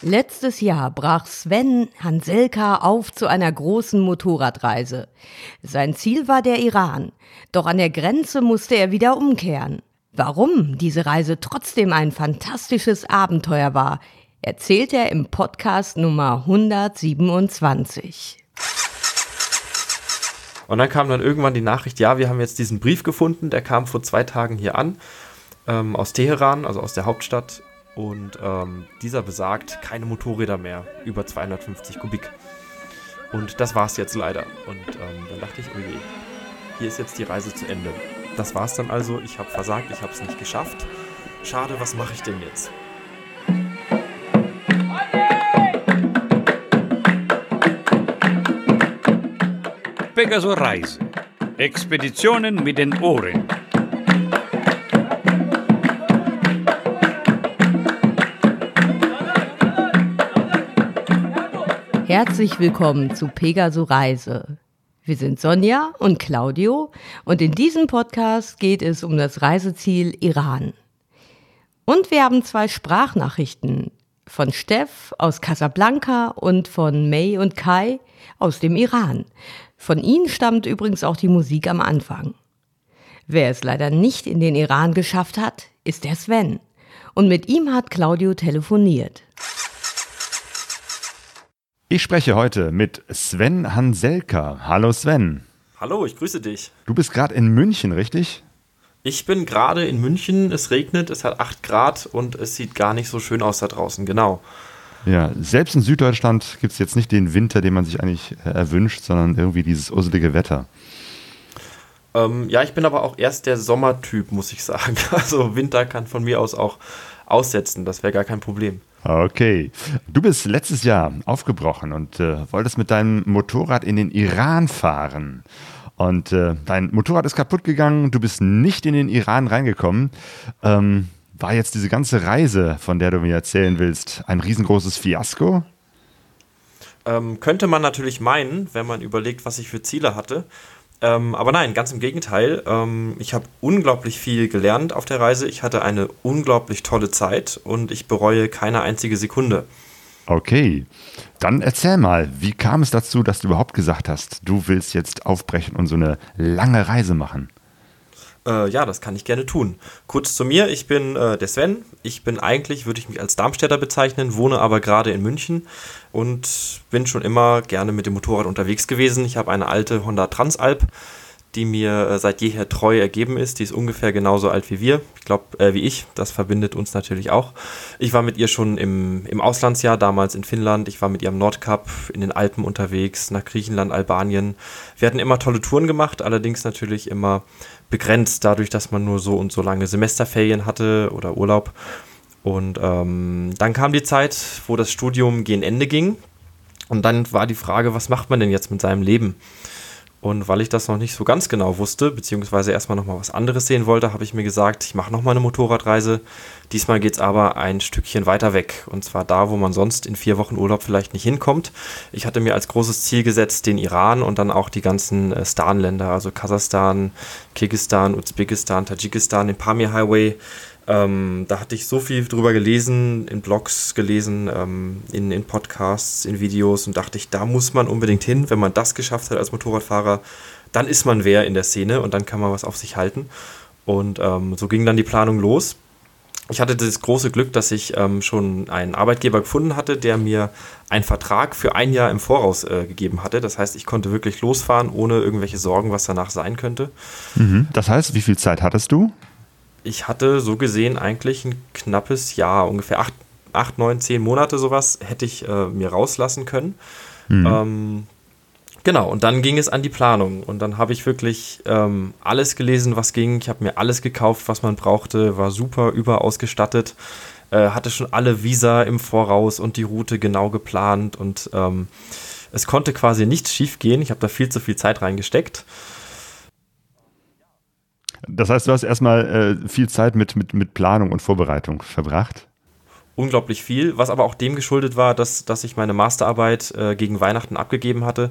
Letztes Jahr brach Sven Hanselka auf zu einer großen Motorradreise. Sein Ziel war der Iran, doch an der Grenze musste er wieder umkehren. Warum diese Reise trotzdem ein fantastisches Abenteuer war, erzählt er im Podcast Nummer 127. Und dann kam dann irgendwann die Nachricht, ja, wir haben jetzt diesen Brief gefunden, der kam vor zwei Tagen hier an, ähm, aus Teheran, also aus der Hauptstadt. Und ähm, dieser besagt, keine Motorräder mehr, über 250 Kubik. Und das war's jetzt leider. Und ähm, dann dachte ich, oh je, hier ist jetzt die Reise zu Ende. Das war's dann also, ich habe versagt, ich habe es nicht geschafft. Schade, was mache ich denn jetzt? Pegaso Reise. Expeditionen mit den Ohren. Herzlich willkommen zu Pegaso Reise. Wir sind Sonja und Claudio und in diesem Podcast geht es um das Reiseziel Iran. Und wir haben zwei Sprachnachrichten von Steff aus Casablanca und von May und Kai aus dem Iran. Von ihnen stammt übrigens auch die Musik am Anfang. Wer es leider nicht in den Iran geschafft hat, ist der Sven. Und mit ihm hat Claudio telefoniert. Ich spreche heute mit Sven Hanselka. Hallo Sven. Hallo, ich grüße dich. Du bist gerade in München, richtig? Ich bin gerade in München, es regnet, es hat 8 Grad und es sieht gar nicht so schön aus da draußen, genau. Ja, selbst in Süddeutschland gibt es jetzt nicht den Winter, den man sich eigentlich äh, erwünscht, sondern irgendwie dieses usselige Wetter. Ähm, ja, ich bin aber auch erst der Sommertyp, muss ich sagen. Also Winter kann von mir aus auch aussetzen, das wäre gar kein Problem. Okay. Du bist letztes Jahr aufgebrochen und äh, wolltest mit deinem Motorrad in den Iran fahren. Und äh, dein Motorrad ist kaputt gegangen, du bist nicht in den Iran reingekommen. Ähm, war jetzt diese ganze Reise, von der du mir erzählen willst, ein riesengroßes Fiasko? Ähm, könnte man natürlich meinen, wenn man überlegt, was ich für Ziele hatte. Ähm, aber nein, ganz im Gegenteil. Ähm, ich habe unglaublich viel gelernt auf der Reise. Ich hatte eine unglaublich tolle Zeit und ich bereue keine einzige Sekunde. Okay, dann erzähl mal, wie kam es dazu, dass du überhaupt gesagt hast, du willst jetzt aufbrechen und so eine lange Reise machen? Äh, ja, das kann ich gerne tun. Kurz zu mir, ich bin äh, der Sven. Ich bin eigentlich, würde ich mich als Darmstädter bezeichnen, wohne aber gerade in München und bin schon immer gerne mit dem Motorrad unterwegs gewesen. Ich habe eine alte Honda Transalp, die mir äh, seit jeher treu ergeben ist. Die ist ungefähr genauso alt wie wir, ich glaube, äh, wie ich. Das verbindet uns natürlich auch. Ich war mit ihr schon im, im Auslandsjahr, damals in Finnland. Ich war mit ihr am Nordkap in den Alpen unterwegs, nach Griechenland, Albanien. Wir hatten immer tolle Touren gemacht, allerdings natürlich immer begrenzt, dadurch, dass man nur so und so lange Semesterferien hatte oder Urlaub. Und ähm, dann kam die Zeit, wo das Studium gegen Ende ging. Und dann war die Frage, was macht man denn jetzt mit seinem Leben? Und weil ich das noch nicht so ganz genau wusste, beziehungsweise erstmal nochmal was anderes sehen wollte, habe ich mir gesagt, ich mache nochmal eine Motorradreise. Diesmal geht es aber ein Stückchen weiter weg. Und zwar da, wo man sonst in vier Wochen Urlaub vielleicht nicht hinkommt. Ich hatte mir als großes Ziel gesetzt, den Iran und dann auch die ganzen äh, Stan-Länder, also Kasachstan, Kirgistan, Usbekistan, Tadschikistan, den Pamir Highway, ähm, da hatte ich so viel drüber gelesen, in Blogs gelesen, ähm, in, in Podcasts, in Videos und dachte ich, da muss man unbedingt hin. Wenn man das geschafft hat als Motorradfahrer, dann ist man wer in der Szene und dann kann man was auf sich halten. Und ähm, so ging dann die Planung los. Ich hatte das große Glück, dass ich ähm, schon einen Arbeitgeber gefunden hatte, der mir einen Vertrag für ein Jahr im Voraus äh, gegeben hatte. Das heißt, ich konnte wirklich losfahren, ohne irgendwelche Sorgen, was danach sein könnte. Mhm. Das heißt, wie viel Zeit hattest du? Ich hatte so gesehen eigentlich ein knappes Jahr, ungefähr acht, acht neun, zehn Monate sowas, hätte ich äh, mir rauslassen können. Mhm. Ähm, genau, und dann ging es an die Planung. Und dann habe ich wirklich ähm, alles gelesen, was ging. Ich habe mir alles gekauft, was man brauchte, war super überausgestattet, äh, hatte schon alle Visa im Voraus und die Route genau geplant. Und ähm, es konnte quasi nichts schief gehen. Ich habe da viel zu viel Zeit reingesteckt. Das heißt, du hast erstmal äh, viel Zeit mit, mit, mit Planung und Vorbereitung verbracht? Unglaublich viel, was aber auch dem geschuldet war, dass, dass ich meine Masterarbeit äh, gegen Weihnachten abgegeben hatte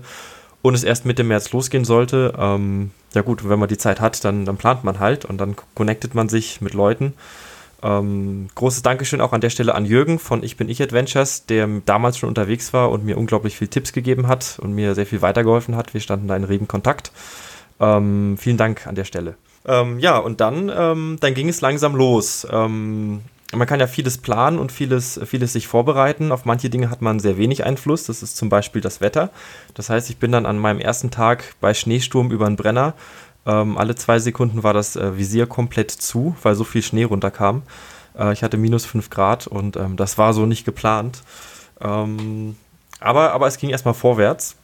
und es erst Mitte März losgehen sollte. Ähm, ja gut, wenn man die Zeit hat, dann, dann plant man halt und dann connectet man sich mit Leuten. Ähm, großes Dankeschön auch an der Stelle an Jürgen von Ich bin ich Adventures, der damals schon unterwegs war und mir unglaublich viel Tipps gegeben hat und mir sehr viel weitergeholfen hat. Wir standen da in regen Kontakt. Ähm, vielen Dank an der Stelle. Ähm, ja, und dann, ähm, dann ging es langsam los. Ähm, man kann ja vieles planen und vieles, vieles sich vorbereiten. Auf manche Dinge hat man sehr wenig Einfluss. Das ist zum Beispiel das Wetter. Das heißt, ich bin dann an meinem ersten Tag bei Schneesturm über den Brenner. Ähm, alle zwei Sekunden war das äh, Visier komplett zu, weil so viel Schnee runterkam. Äh, ich hatte minus 5 Grad und ähm, das war so nicht geplant. Ähm, aber, aber es ging erstmal vorwärts.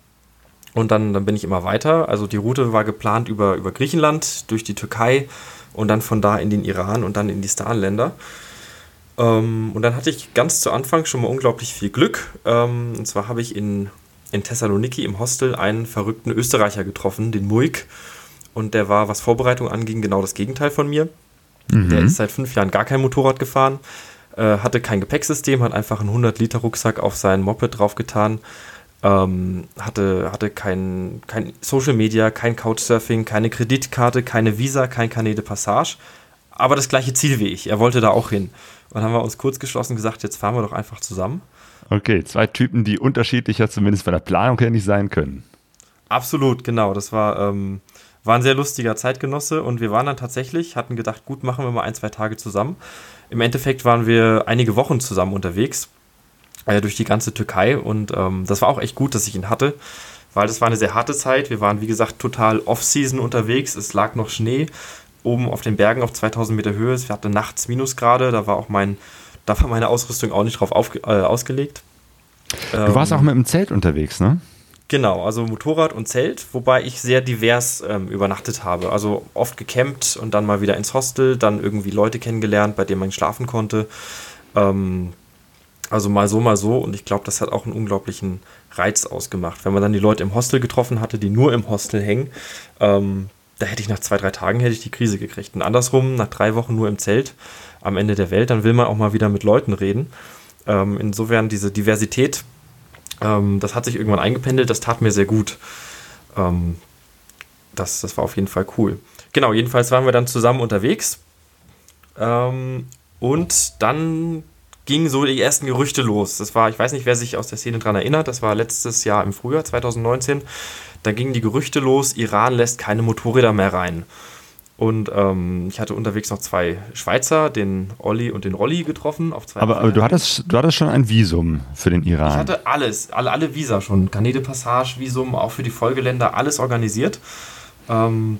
Und dann, dann bin ich immer weiter. Also die Route war geplant über, über Griechenland, durch die Türkei und dann von da in den Iran und dann in die Starnländer. Ähm, und dann hatte ich ganz zu Anfang schon mal unglaublich viel Glück. Ähm, und zwar habe ich in, in Thessaloniki im Hostel einen verrückten Österreicher getroffen, den Muik. Und der war, was Vorbereitung anging, genau das Gegenteil von mir. Mhm. Der ist seit fünf Jahren gar kein Motorrad gefahren, äh, hatte kein Gepäcksystem, hat einfach einen 100-Liter-Rucksack auf sein Moped draufgetan, ähm, hatte, hatte kein, kein Social Media, kein Couchsurfing, keine Kreditkarte, keine Visa, kein Carnet de Passage, aber das gleiche Ziel wie ich. Er wollte da auch hin. Und dann haben wir uns kurz geschlossen gesagt, jetzt fahren wir doch einfach zusammen. Okay, zwei Typen, die unterschiedlicher zumindest von der Planung her nicht sein können. Absolut, genau. Das war, ähm, war ein sehr lustiger Zeitgenosse und wir waren dann tatsächlich, hatten gedacht, gut, machen wir mal ein, zwei Tage zusammen. Im Endeffekt waren wir einige Wochen zusammen unterwegs äh, durch die ganze Türkei und ähm, das war auch echt gut, dass ich ihn hatte, weil das war eine sehr harte Zeit. Wir waren, wie gesagt, total off-season unterwegs. Es lag noch Schnee oben auf den Bergen auf 2000 Meter Höhe. Es hatte nachts Minusgrade, da war auch mein, da war meine Ausrüstung auch nicht drauf auf, äh, ausgelegt. Du ähm, warst auch mit dem Zelt unterwegs, ne? Genau, also Motorrad und Zelt, wobei ich sehr divers ähm, übernachtet habe. Also oft gecampt und dann mal wieder ins Hostel, dann irgendwie Leute kennengelernt, bei denen man schlafen konnte. Ähm, also mal so, mal so. Und ich glaube, das hat auch einen unglaublichen Reiz ausgemacht. Wenn man dann die Leute im Hostel getroffen hatte, die nur im Hostel hängen, ähm, da hätte ich nach zwei, drei Tagen hätte ich die Krise gekriegt. Und andersrum, nach drei Wochen nur im Zelt am Ende der Welt, dann will man auch mal wieder mit Leuten reden. Ähm, insofern diese Diversität, ähm, das hat sich irgendwann eingependelt, das tat mir sehr gut. Ähm, das, das war auf jeden Fall cool. Genau, jedenfalls waren wir dann zusammen unterwegs. Ähm, und dann gingen so die ersten Gerüchte los. Das war, ich weiß nicht, wer sich aus der Szene daran erinnert, das war letztes Jahr im Frühjahr 2019. Da gingen die Gerüchte los, Iran lässt keine Motorräder mehr rein. Und ähm, ich hatte unterwegs noch zwei Schweizer, den Olli und den Rolli getroffen. Auf zwei aber, aber du, hattest, du hattest schon ein Visum für den Iran. Ich hatte alles, alle, alle Visa schon. Canede Passage, Visum, auch für die Folgeländer, alles organisiert. Ähm,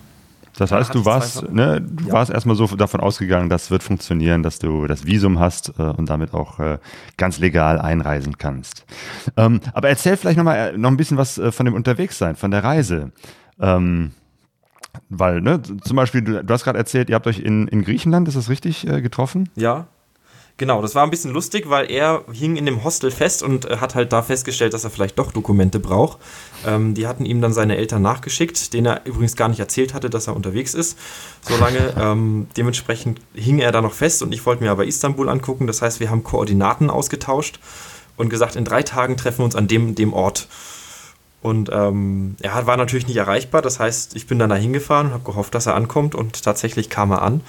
das heißt, du warst, ne, du ja. warst erstmal so davon ausgegangen, das wird funktionieren, dass du das Visum hast äh, und damit auch äh, ganz legal einreisen kannst. Ähm, aber erzähl vielleicht noch mal äh, noch ein bisschen was äh, von dem Unterwegssein, von der Reise. Ähm, weil, ne, zum Beispiel, du, du hast gerade erzählt, ihr habt euch in, in Griechenland, ist das richtig, äh, getroffen? Ja, Genau, das war ein bisschen lustig, weil er hing in dem Hostel fest und äh, hat halt da festgestellt, dass er vielleicht doch Dokumente braucht. Ähm, die hatten ihm dann seine Eltern nachgeschickt, denen er übrigens gar nicht erzählt hatte, dass er unterwegs ist. Solange ähm, dementsprechend hing er da noch fest und ich wollte mir aber Istanbul angucken. Das heißt, wir haben Koordinaten ausgetauscht und gesagt, in drei Tagen treffen wir uns an dem, dem Ort. Und ähm, er war natürlich nicht erreichbar. Das heißt, ich bin dann da hingefahren und habe gehofft, dass er ankommt und tatsächlich kam er an.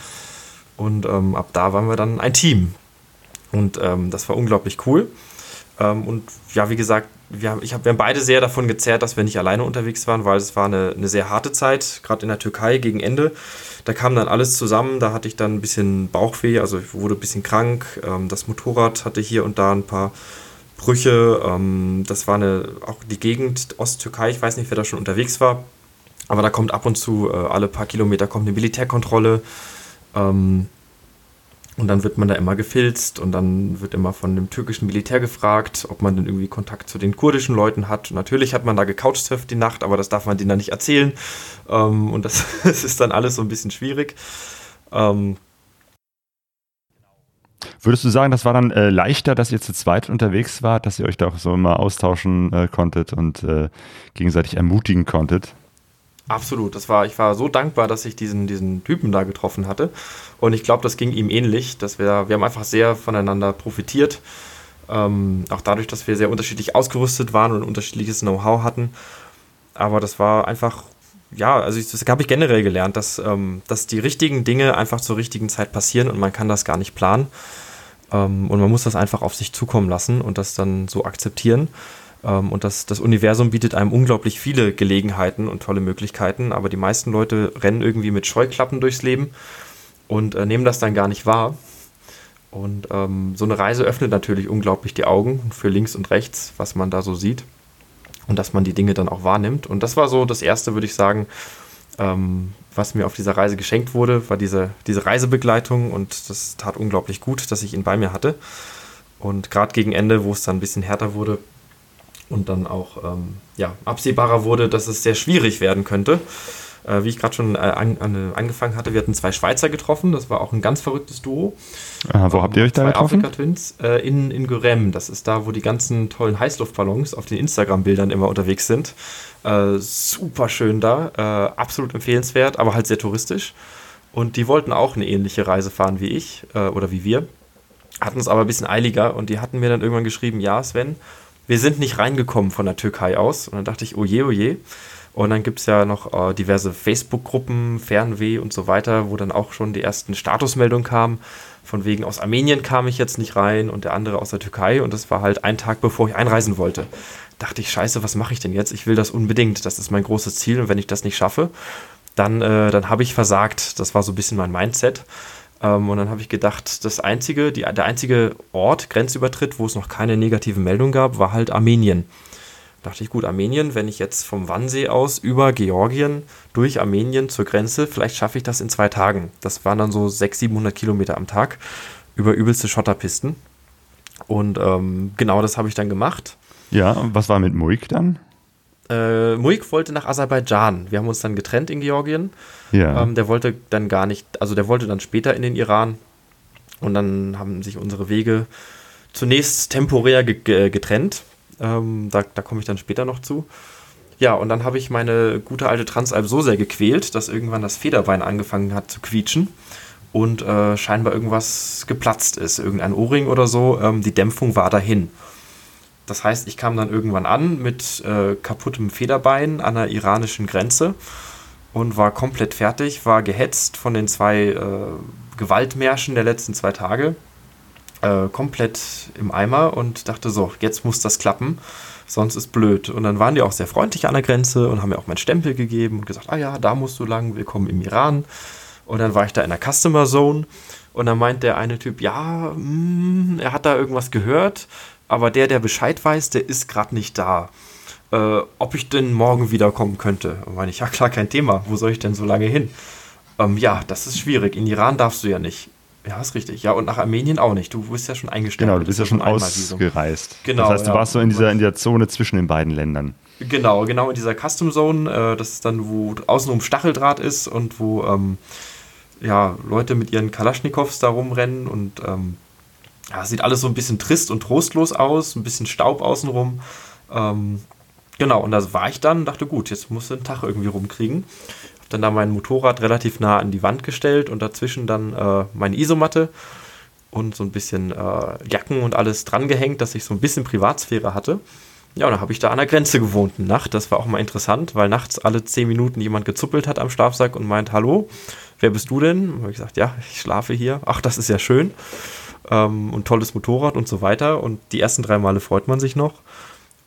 Und ähm, ab da waren wir dann ein Team. Und ähm, das war unglaublich cool. Ähm, und ja, wie gesagt, wir haben, ich hab, wir haben beide sehr davon gezerrt, dass wir nicht alleine unterwegs waren, weil es war eine, eine sehr harte Zeit, gerade in der Türkei gegen Ende. Da kam dann alles zusammen, da hatte ich dann ein bisschen Bauchweh, also ich wurde ein bisschen krank. Ähm, das Motorrad hatte hier und da ein paar Brüche. Ähm, das war eine, auch die Gegend Osttürkei, ich weiß nicht, wer da schon unterwegs war, aber da kommt ab und zu äh, alle paar Kilometer kommt eine Militärkontrolle. Ähm, und dann wird man da immer gefilzt und dann wird immer von dem türkischen Militär gefragt, ob man denn irgendwie Kontakt zu den kurdischen Leuten hat. Und natürlich hat man da gecouchsurft die Nacht, aber das darf man denen dann nicht erzählen. Ähm, und das, das, ist dann alles so ein bisschen schwierig. Ähm, Würdest du sagen, das war dann äh, leichter, dass ihr zu zweit unterwegs wart, dass ihr euch da auch so immer austauschen äh, konntet und äh, gegenseitig ermutigen konntet? Absolut. Das war, ich war so dankbar, dass ich diesen, diesen Typen da getroffen hatte. Und ich glaube, das ging ihm ähnlich. Dass wir, wir haben einfach sehr voneinander profitiert. Ähm, auch dadurch, dass wir sehr unterschiedlich ausgerüstet waren und unterschiedliches Know-how hatten. Aber das war einfach, ja, also ich, das habe ich generell gelernt, dass, ähm, dass die richtigen Dinge einfach zur richtigen Zeit passieren und man kann das gar nicht planen. Ähm, und man muss das einfach auf sich zukommen lassen und das dann so akzeptieren. Ähm, und das, das Universum bietet einem unglaublich viele Gelegenheiten und tolle Möglichkeiten, aber die meisten Leute rennen irgendwie mit Scheuklappen durchs Leben und äh, nehmen das dann gar nicht wahr. Und ähm, so eine Reise öffnet natürlich unglaublich die Augen für links und rechts, was man da so sieht. Und dass man die Dinge dann auch wahrnimmt. Und das war so das Erste, würde ich sagen, ähm, was mir auf dieser Reise geschenkt wurde, war diese, diese Reisebegleitung. Und das tat unglaublich gut, dass ich ihn bei mir hatte. Und gerade gegen Ende, wo es dann ein bisschen härter wurde und dann auch ähm, ja, absehbarer wurde, dass es sehr schwierig werden könnte, äh, wie ich gerade schon äh, an, an, angefangen hatte, wir hatten zwei Schweizer getroffen. Das war auch ein ganz verrücktes Duo. Aha, wo ähm, habt ihr euch da getroffen? Afrika Twins äh, in, in Gurem. Das ist da, wo die ganzen tollen Heißluftballons auf den Instagram-Bildern immer unterwegs sind. Äh, super schön da, äh, absolut empfehlenswert, aber halt sehr touristisch. Und die wollten auch eine ähnliche Reise fahren wie ich äh, oder wie wir. Hatten es aber ein bisschen eiliger und die hatten mir dann irgendwann geschrieben, ja Sven, wir sind nicht reingekommen von der Türkei aus. Und dann dachte ich, oje, oje. Und dann gibt es ja noch äh, diverse Facebook-Gruppen, Fernweh und so weiter, wo dann auch schon die ersten Statusmeldungen kamen. Von wegen aus Armenien kam ich jetzt nicht rein und der andere aus der Türkei. Und das war halt ein Tag, bevor ich einreisen wollte. Dachte ich, scheiße, was mache ich denn jetzt? Ich will das unbedingt. Das ist mein großes Ziel. Und wenn ich das nicht schaffe, dann, äh, dann habe ich versagt. Das war so ein bisschen mein Mindset. Ähm, und dann habe ich gedacht, das einzige, die, der einzige Ort, Grenzübertritt, wo es noch keine negativen Meldungen gab, war halt Armenien dachte ich, gut, Armenien, wenn ich jetzt vom Wannsee aus über Georgien durch Armenien zur Grenze, vielleicht schaffe ich das in zwei Tagen. Das waren dann so 600, 700 Kilometer am Tag über übelste Schotterpisten. Und ähm, genau das habe ich dann gemacht. Ja, und was war mit Muik dann? Äh, Muik wollte nach Aserbaidschan. Wir haben uns dann getrennt in Georgien. Ja. Ähm, der wollte dann gar nicht, also der wollte dann später in den Iran. Und dann haben sich unsere Wege zunächst temporär ge getrennt. Ähm, da da komme ich dann später noch zu. Ja, und dann habe ich meine gute alte Transalp so sehr gequält, dass irgendwann das Federbein angefangen hat zu quietschen und äh, scheinbar irgendwas geplatzt ist, irgendein Ohrring oder so. Ähm, die Dämpfung war dahin. Das heißt, ich kam dann irgendwann an mit äh, kaputtem Federbein an der iranischen Grenze und war komplett fertig, war gehetzt von den zwei äh, Gewaltmärschen der letzten zwei Tage äh, komplett im Eimer und dachte so, jetzt muss das klappen, sonst ist blöd. Und dann waren die auch sehr freundlich an der Grenze und haben mir auch meinen Stempel gegeben und gesagt, ah ja, da musst du lang, willkommen im Iran. Und dann war ich da in der Customer Zone und dann meint der eine Typ, ja, mh, hm, er hat da irgendwas gehört, aber der, der Bescheid weiß, der ist gerade nicht da. Äh, ob ich denn morgen wiederkommen könnte? Und meine ich, ja klar, kein Thema. Wo soll ich denn so lange hin? Ähm, ja, das ist schwierig. In Iran darfst du ja nicht. Ja, ist richtig. Ja, und nach Armenien auch nicht. Du bist ja schon eingestellt. Genau, du bist ja schon ausgereist. Genau. Das heißt, du ja. warst so in dieser, in dieser Zone zwischen den beiden Ländern. Genau, genau in dieser Custom Zone. Äh, das ist dann, wo außenrum Stacheldraht ist und wo ähm, ja, Leute mit ihren Kalaschnikows da rumrennen und ähm, ja, sieht alles so ein bisschen trist und trostlos aus, ein bisschen Staub außenrum. Ähm, genau, und da war ich dann und dachte, gut, jetzt musst du einen Tag irgendwie rumkriegen dann da mein Motorrad relativ nah an die Wand gestellt und dazwischen dann äh, meine Isomatte und so ein bisschen äh, Jacken und alles drangehängt, dass ich so ein bisschen Privatsphäre hatte. Ja, und dann habe ich da an der Grenze gewohnt eine Nacht. Das war auch mal interessant, weil nachts alle zehn Minuten jemand gezuppelt hat am Schlafsack und meint, hallo, wer bist du denn? habe ich gesagt, ja, ich schlafe hier. Ach, das ist ja schön. Ähm, und tolles Motorrad und so weiter. Und die ersten drei Male freut man sich noch.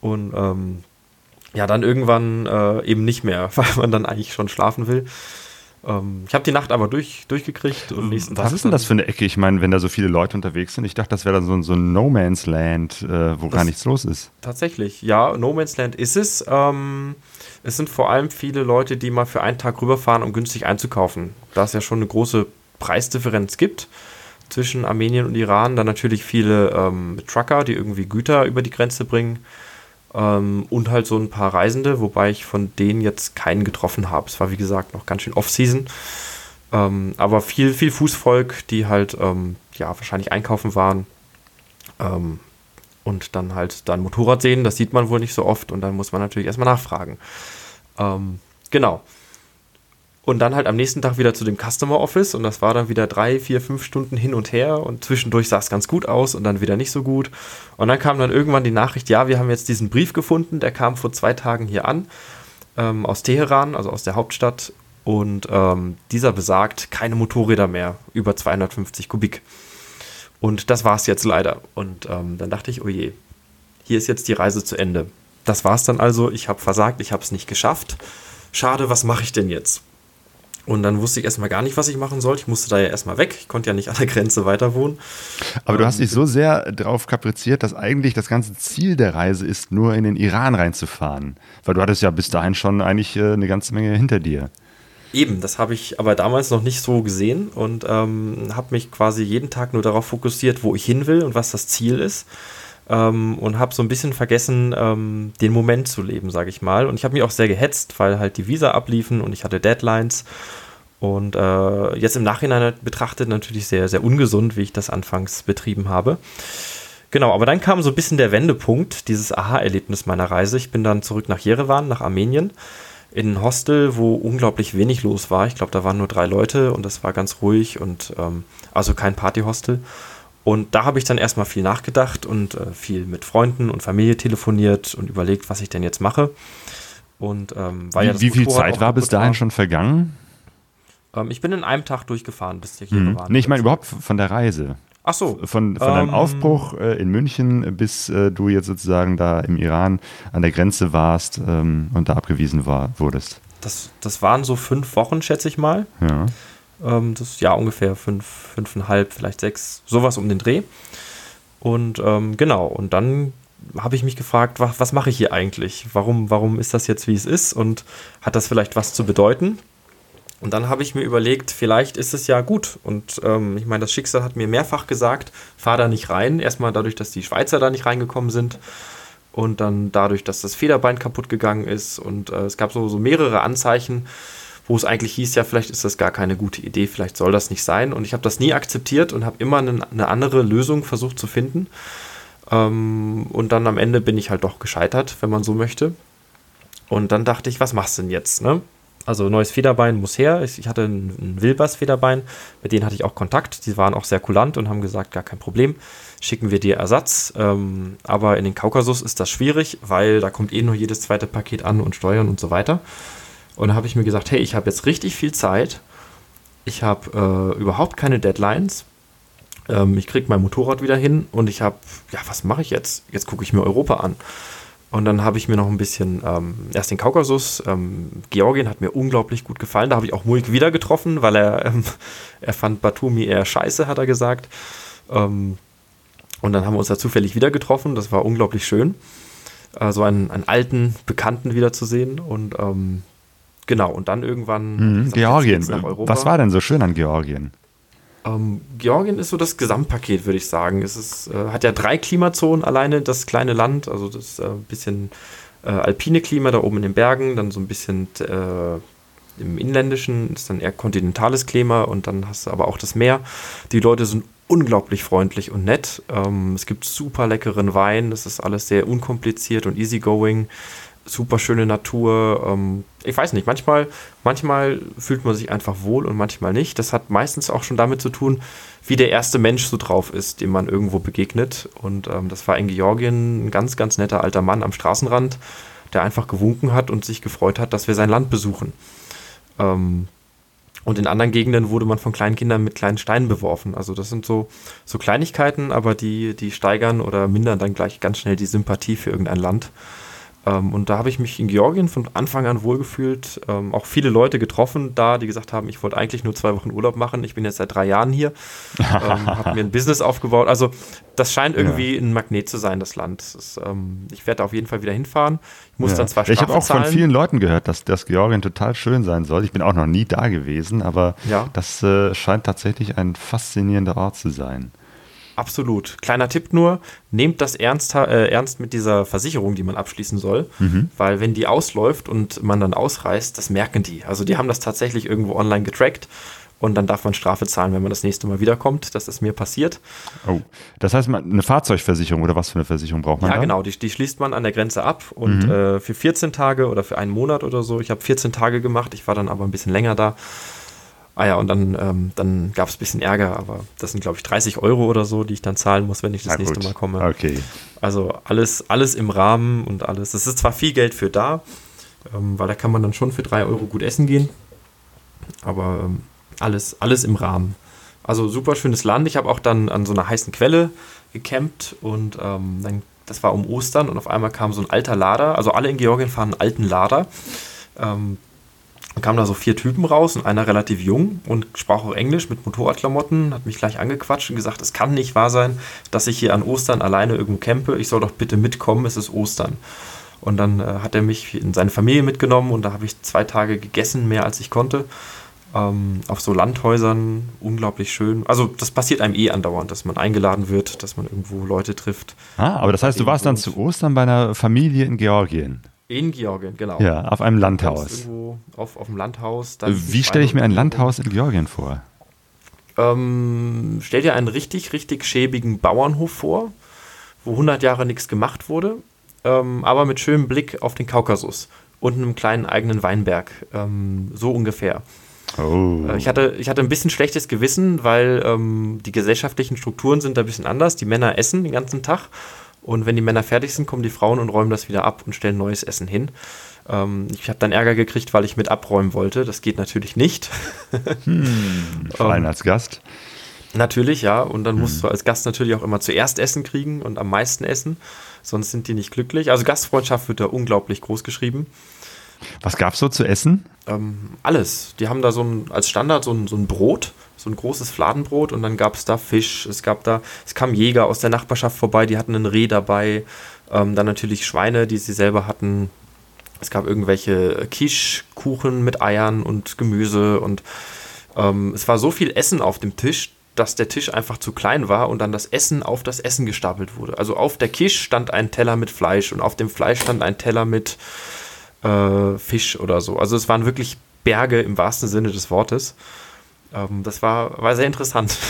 Und ähm, ja, dann irgendwann äh, eben nicht mehr, weil man dann eigentlich schon schlafen will. Ähm, ich habe die Nacht aber durch, durchgekriegt. Und nächsten Was Tag ist denn das für eine Ecke? Ich meine, wenn da so viele Leute unterwegs sind, ich dachte, das wäre dann so ein, so ein No Man's Land, äh, wo gar nichts los ist. Tatsächlich, ja, No Man's Land ist es. Ähm, es sind vor allem viele Leute, die mal für einen Tag rüberfahren, um günstig einzukaufen. Da es ja schon eine große Preisdifferenz gibt zwischen Armenien und Iran, dann natürlich viele ähm, Trucker, die irgendwie Güter über die Grenze bringen ähm, und halt so ein paar Reisende, wobei ich von denen jetzt keinen getroffen habe. Es war wie gesagt noch ganz schön Off-Season. Ähm, aber viel, viel Fußvolk, die halt ähm, ja wahrscheinlich einkaufen waren ähm, und dann halt da ein Motorrad sehen. Das sieht man wohl nicht so oft und dann muss man natürlich erstmal nachfragen. Ähm, genau. Und dann halt am nächsten Tag wieder zu dem Customer Office und das war dann wieder drei, vier, fünf Stunden hin und her und zwischendurch sah es ganz gut aus und dann wieder nicht so gut. Und dann kam dann irgendwann die Nachricht, ja, wir haben jetzt diesen Brief gefunden, der kam vor zwei Tagen hier an. ähm, aus Teheran, also aus der Hauptstadt. Und ähm, dieser besagt, keine Motorräder mehr über 250 Kubik. Und das war es jetzt leider. Und ähm, dann dachte ich, oh je, hier ist jetzt die Reise zu Ende. Das war es dann also. Ich habe versagt, ich habe es nicht geschafft. Schade, was mache ich denn jetzt? Und dann wusste ich erstmal gar nicht, was ich machen soll. Ich musste da ja erstmal weg. Ich konnte ja nicht an der Grenze weiter wohnen. Aber du hast dich so sehr drauf kapriziert, dass eigentlich das ganze Ziel der Reise ist, nur in den Iran reinzufahren. Weil du hattest ja bis dahin schon eigentlich äh, eine ganze Menge hinter dir. Eben, das habe ich aber damals noch nicht so gesehen und ähm, habe mich quasi jeden Tag nur darauf fokussiert, wo ich hin will und was das Ziel ist. Ähm, und habe so ein bisschen vergessen, ähm, den Moment zu leben, sage ich mal. Und ich habe mich auch sehr gehetzt, weil halt die Visa abliefen und ich hatte Deadlines. Und äh, jetzt im Nachhinein betrachtet natürlich sehr, sehr ungesund, wie ich das anfangs betrieben habe. Genau, aber dann kam so ein bisschen der Wendepunkt, dieses Aha-Erlebnis meiner Reise. Ich bin dann zurück nach Jerewan, nach Armenien, in ein Hostel, wo unglaublich wenig los war. Ich glaube, da waren nur drei Leute und das war ganz ruhig und ähm, also kein Partyhostel. Und da habe ich dann erstmal viel nachgedacht und äh, viel mit Freunden und Familie telefoniert und überlegt, was ich denn jetzt mache. Und ähm, weil wie, ja wie viel Zeit war bis dahin war. schon vergangen? Ähm, ich bin in einem Tag durchgefahren, bis hier mhm. waren. Nee, ich meine überhaupt von der Reise. Ach so. Von, von deinem ähm, Aufbruch äh, in München bis äh, du jetzt sozusagen da im Iran an der Grenze warst ähm, und da abgewiesen war, wurdest. Das, das waren so fünf Wochen, schätze ich mal. Ja. Ähm, das ja ungefähr fünf, fünfeinhalb, vielleicht sechs, sowas um den Dreh. Und ähm, genau, und dann habe ich mich gefragt, was, was mache ich hier eigentlich? Warum, warum ist das jetzt, wie es ist? Und hat das vielleicht was zu bedeuten? Und dann habe ich mir überlegt, vielleicht ist es ja gut. Und ähm, ich meine, das Schicksal hat mir mehrfach gesagt, fahr da nicht rein. Erstmal dadurch, dass die Schweizer da nicht reingekommen sind. Und dann dadurch, dass das Federbein kaputt gegangen ist. Und äh, es gab so, so mehrere Anzeichen, wo es eigentlich hieß, ja, vielleicht ist das gar keine gute Idee, vielleicht soll das nicht sein. Und ich habe das nie akzeptiert und habe immer eine, eine, andere Lösung versucht zu finden. Ähm, und dann am Ende bin ich halt doch gescheitert, wenn man so möchte. Und dann dachte ich, was machst du denn jetzt? Ne? Also neues Federbein muss her. Ich hatte ein Wilbers-Federbein, mit denen hatte ich auch Kontakt. Die waren auch sehr kulant und haben gesagt, gar kein Problem, schicken wir dir Ersatz. Ähm, aber in den Kaukasus ist das schwierig, weil da kommt eh nur jedes zweite Paket an und Steuern und so weiter. Und da habe ich mir gesagt, hey, ich habe jetzt richtig viel Zeit. Ich habe äh, überhaupt keine Deadlines. Ähm, ich kriege mein Motorrad wieder hin und ich habe, ja, was mache ich jetzt? Jetzt gucke ich mir Europa an. Und dann habe ich mir noch ein bisschen ähm, erst den Kaukasus. Ähm, Georgien hat mir unglaublich gut gefallen. Da habe ich auch Mulk wieder getroffen, weil er, ähm, er fand Batumi eher scheiße, hat er gesagt. Ähm, und dann haben wir uns da zufällig wieder getroffen. Das war unglaublich schön, äh, so einen, einen alten Bekannten wiederzusehen. Und ähm, genau, und dann irgendwann. Mhm, Georgien. Was war denn so schön an Georgien? Ähm, Georgien ist so das Gesamtpaket, würde ich sagen. Es ist, äh, hat ja drei Klimazonen alleine, das kleine Land, also das äh, bisschen äh, alpine Klima da oben in den Bergen, dann so ein bisschen äh, im Inländischen ist dann eher kontinentales Klima und dann hast du aber auch das Meer. Die Leute sind unglaublich freundlich und nett. Ähm, es gibt super leckeren Wein, das ist alles sehr unkompliziert und easygoing super schöne Natur. Ähm, ich weiß nicht, manchmal, manchmal fühlt man sich einfach wohl und manchmal nicht. Das hat meistens auch schon damit zu tun, wie der erste Mensch so drauf ist, dem man irgendwo begegnet. Und ähm, das war in Georgien ein ganz, ganz netter alter Mann am Straßenrand, der einfach gewunken hat und sich gefreut hat, dass wir sein Land besuchen. Ähm, und in anderen Gegenden wurde man von kleinen Kindern mit kleinen Steinen beworfen. Also das sind so, so Kleinigkeiten, aber die, die steigern oder mindern dann gleich ganz schnell die Sympathie für irgendein Land. Ähm, und da habe ich mich in Georgien von Anfang an wohlgefühlt. Ähm, auch viele Leute getroffen da, die gesagt haben, ich wollte eigentlich nur zwei Wochen Urlaub machen. Ich bin jetzt seit drei Jahren hier, ähm, habe mir ein Business aufgebaut. Also das scheint irgendwie ja. ein Magnet zu sein, das Land. Das, ähm, ich werde auf jeden Fall wieder hinfahren. Ich muss ja. dann zwar Strafe Ich habe auch zahlen. von vielen Leuten gehört, dass das Georgien total schön sein soll. Ich bin auch noch nie da gewesen, aber ja. das äh, scheint tatsächlich ein faszinierender Ort zu sein. Absolut. Kleiner Tipp nur, nehmt das ernst, äh, ernst mit dieser Versicherung, die man abschließen soll, mhm. weil wenn die ausläuft und man dann ausreist, das merken die. Also die haben das tatsächlich irgendwo online getrackt und dann darf man Strafe zahlen, wenn man das nächste Mal wiederkommt. Das ist mir passiert. Oh, das heißt, eine Fahrzeugversicherung oder was für eine Versicherung braucht man? Ja, da? genau, die, die, schließt man an der Grenze ab und mhm. äh, für 14 Tage oder für einen Monat oder so. Ich habe 14 Tage gemacht, ich war dann aber ein bisschen länger da. Ah ja, und dann, ähm, dann gab es ein bisschen Ärger, aber das sind, glaube ich, 30 Euro oder so, die ich dann zahlen muss, wenn ich das Na nächste gut. Mal komme. Okay. Also alles, alles im Rahmen und alles. Das ist zwar viel Geld für da, ähm, weil da kann man dann schon für drei Euro gut essen gehen. Aber ähm, alles, alles im Rahmen. Also super schönes Land. Ich habe auch dann an so einer heißen Quelle gecampt und ähm, dann, das war um Ostern und auf einmal kam so ein alter Lader. Also alle in Georgien fahren einen alten Lader. Dann kamen da so vier Typen raus und einer relativ jung und sprach auch Englisch mit Motorradklamotten, hat mich gleich angequatscht und gesagt, es kann nicht wahr sein, dass ich hier an Ostern alleine irgendwo campe. Ich soll doch bitte mitkommen, es ist Ostern. Und dann äh, hat er mich in seine Familie mitgenommen und da habe ich zwei Tage gegessen, mehr als ich konnte. Ähm, auf so Landhäusern, unglaublich schön. Also das passiert einem eh andauernd, dass man eingeladen wird, dass man irgendwo Leute trifft. Ah, aber das heißt, du warst dann zu Ostern bei einer Familie in Georgien. In Georgien, genau. Ja, auf einem Landhaus. Auf, auf dem Landhaus. Wie stelle ich mir ein Landhaus in Georgien vor? Ähm, stell dir einen richtig, richtig schäbigen Bauernhof vor, wo 100 Jahre nichts gemacht wurde, ähm, aber mit schönem Blick auf den Kaukasus und einem kleinen eigenen Weinberg. Ähm, so ungefähr. Oh. Äh, Ich hatte, ich hatte ein bisschen schlechtes Gewissen, weil ähm, die gesellschaftlichen Strukturen sind da ein bisschen anders. Die Männer essen den ganzen Tag und wenn die Männer fertig sind, kommen die Frauen und räumen das wieder ab und stellen neues Essen hin. Ähm, ich habe dann Ärger gekriegt, weil ich mit abräumen wollte. Das geht natürlich nicht. Vor allem als Gast. Natürlich, ja. Und dann musst du als Gast natürlich auch immer zuerst Essen kriegen und am meisten essen. Sonst sind die nicht glücklich. Also Gastfreundschaft wird da unglaublich groß geschrieben. Was gab's so zu essen? Ähm, alles. Die haben da so ein, als Standard so ein, so ein Brot, so ein großes Fladenbrot und dann gab es da Fisch. Es gab da, es kamen Jäger aus der Nachbarschaft vorbei, die hatten ein Reh dabei. Ähm, dann natürlich Schweine, die sie selber hatten. Es gab irgendwelche Quiche-Kuchen mit Eiern und Gemüse und ähm, es war so viel Essen auf dem Tisch, dass der Tisch einfach zu klein war und dann das Essen auf das Essen gestapelt wurde. Also auf der Quiche stand ein Teller mit Fleisch und auf dem Fleisch stand ein Teller mit äh, Fisch oder so. Also es waren wirklich Berge im wahrsten Sinne des Wortes. Ähm, das war, war sehr interessant.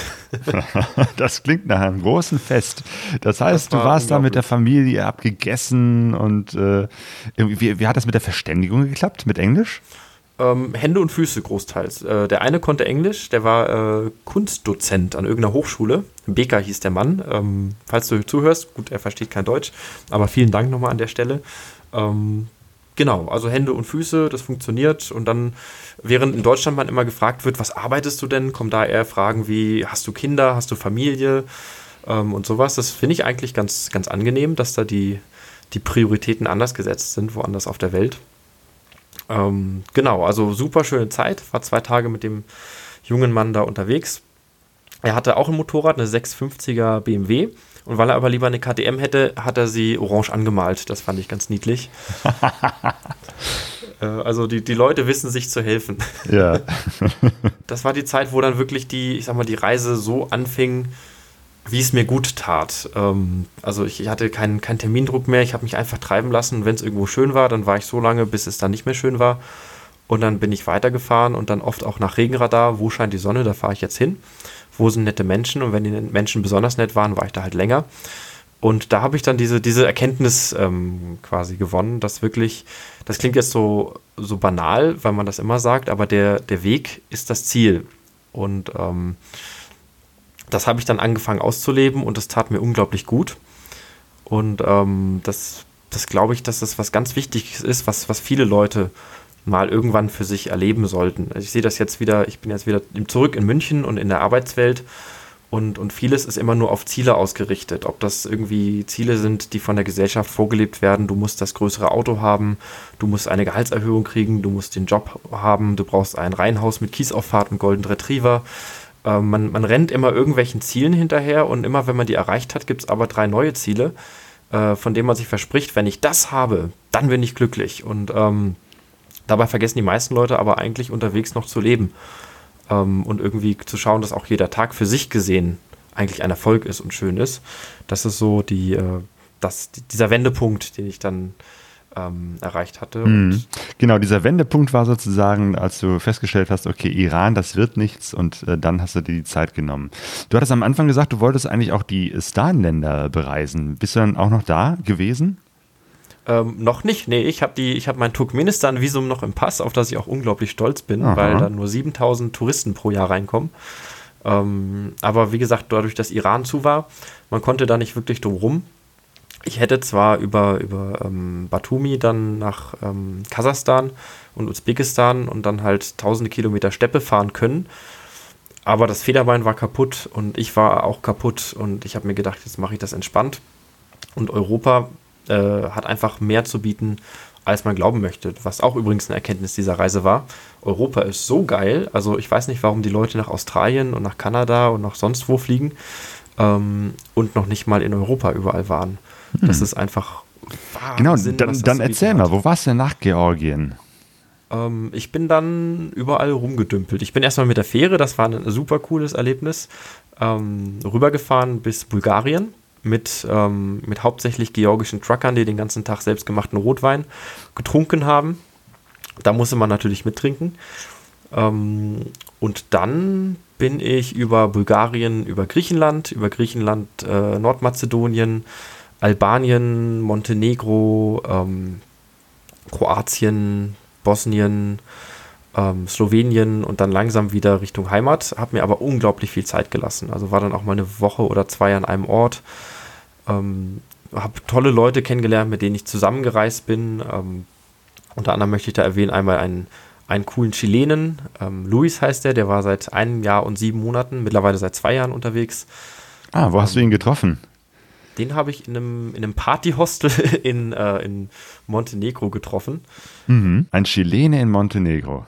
Das klingt nach einem großen Fest. Das heißt, Das war du warst da mit der. Familie abgegessen und äh, wie, wie hat das mit der Verständigung geklappt? Mit Englisch? ähm, Hände und Füße großteils. Äh, der eine konnte Englisch, der war äh, Kunstdozent an irgendeiner Hochschule. Becker hieß der Mann. Ähm, falls du zuhörst, gut, er versteht kein Deutsch, aber vielen Dank nochmal an der Stelle. Ähm, genau, also Hände und Füße, das funktioniert. Und dann, während in Deutschland man immer gefragt wird, was arbeitest du denn, kommen da eher Fragen wie, hast du Kinder, hast du Familie ähm, und sowas. Das finde ich eigentlich ganz, ganz angenehm, dass da die, die Prioritäten anders gesetzt sind, woanders auf der Welt. Ähm, genau, also super schöne Zeit. War zwei Tage mit dem jungen Mann da unterwegs. Er hatte auch ein Motorrad, eine 650er BMW. Und weil er aber lieber eine KTM hätte, hat er sie orange angemalt. Das fand ich ganz niedlich. Äh, also die, die Leute wissen sich zu helfen. Ja. Das war die Zeit, wo dann wirklich die, ich sag mal, die Reise so anfing, wie es mir gut tat. Ähm, also ich hatte keinen keinen Termindruck mehr, ich habe mich einfach treiben lassen. Wenn es irgendwo schön war, dann war ich so lange, bis es dann nicht mehr schön war. Und dann bin ich weitergefahren und dann oft auch nach Regenradar, wo scheint die Sonne, da fahre ich jetzt hin. Wo sind nette Menschen? Und wenn die Menschen besonders nett waren, war ich da halt länger. Und da habe ich dann diese, diese Erkenntnis ähm, quasi gewonnen, dass wirklich, das klingt jetzt so, so banal, weil man das immer sagt, aber der, der Weg ist das Ziel. Und ähm, das habe ich dann angefangen auszuleben und das tat mir unglaublich gut. Und ähm, das, das glaube ich, dass das was ganz Wichtiges ist, was, was viele Leute mal irgendwann für sich erleben sollten. Also ich sehe das jetzt wieder, ich bin jetzt wieder zurück in München und in der Arbeitswelt und, und vieles ist immer nur auf Ziele ausgerichtet. Ob das irgendwie Ziele sind, die von der Gesellschaft vorgelebt werden, du musst das größere Auto haben, du musst eine Gehaltserhöhung kriegen, du musst den Job haben, du brauchst ein Reihenhaus mit Kiesauffahrt und Golden Retriever. Ähm, man, man rennt immer irgendwelchen Zielen hinterher und immer wenn man die erreicht hat, gibt es aber drei neue Ziele, äh, von denen man sich verspricht, wenn ich das habe, dann bin ich glücklich. Und ähm, dabei vergessen die meisten Leute aber eigentlich unterwegs noch zu leben ähm, und irgendwie zu schauen, dass auch jeder Tag für sich gesehen eigentlich ein Erfolg ist und schön ist. Das ist so die, äh, das, dieser Wendepunkt, den ich dann ähm, erreicht hatte. Mhm. Genau, dieser Wendepunkt war sozusagen, als du festgestellt hast, okay, Iran, das wird nichts und äh, dann hast du dir die Zeit genommen. Du hattest am Anfang gesagt, du wolltest eigentlich auch die Stan-Länder bereisen. Bist du dann auch noch da gewesen? Ähm, noch nicht, nee, ich habe hab mein Turkmenistan-Visum noch im Pass, auf das ich auch unglaublich stolz bin, Aha. weil da nur 7000 Touristen pro Jahr reinkommen. Ähm, aber wie gesagt, dadurch, dass Iran zu war, man konnte da nicht wirklich drum rum. Ich hätte zwar über, über ähm, Batumi dann nach ähm, Kasachstan und Usbekistan und dann halt tausende Kilometer Steppe fahren können, aber das Federbein war kaputt und ich war auch kaputt und ich habe mir gedacht, jetzt mache ich das entspannt. Und Europa äh, hat einfach mehr zu bieten, als man glauben möchte. Was auch übrigens eine Erkenntnis dieser Reise war. Europa ist so geil. Also ich weiß nicht, warum die Leute nach Australien und nach Kanada und nach sonst wo fliegen ähm, und noch nicht mal in Europa überall waren. Hm. Das ist einfach Genau, dann, dann erzähl mal, wo warst du denn nach Georgien? Ähm, ich bin dann überall rumgedümpelt. Ich bin erstmal mit der Fähre, das war ein super cooles Erlebnis, ähm, rübergefahren bis Bulgarien mit, ähm, mit hauptsächlich georgischen Truckern, die den ganzen Tag selbstgemachten Rotwein getrunken haben. Da musste man natürlich mittrinken. Ähm, und dann bin ich über Bulgarien, über Griechenland, über Griechenland, äh, Nordmazedonien, Albanien, Montenegro, ähm, Kroatien, Bosnien, ähm, Slowenien und dann langsam wieder Richtung Heimat. Habe mir aber unglaublich viel Zeit gelassen. Also war dann auch mal eine Woche oder zwei an einem Ort. Ähm, habe tolle Leute kennengelernt, mit denen ich zusammengereist bin. Ähm, unter anderem möchte ich da erwähnen einmal einen, einen coolen Chilenen. Ähm, Luis heißt der, der war seit einem Jahr und sieben Monaten, mittlerweile seit zwei Jahren unterwegs. Ah, wo hast du ihn getroffen? Den habe ich in einem, in einem Partyhostel in, äh, in Montenegro getroffen. Mhm. Ein Chilene in Montenegro.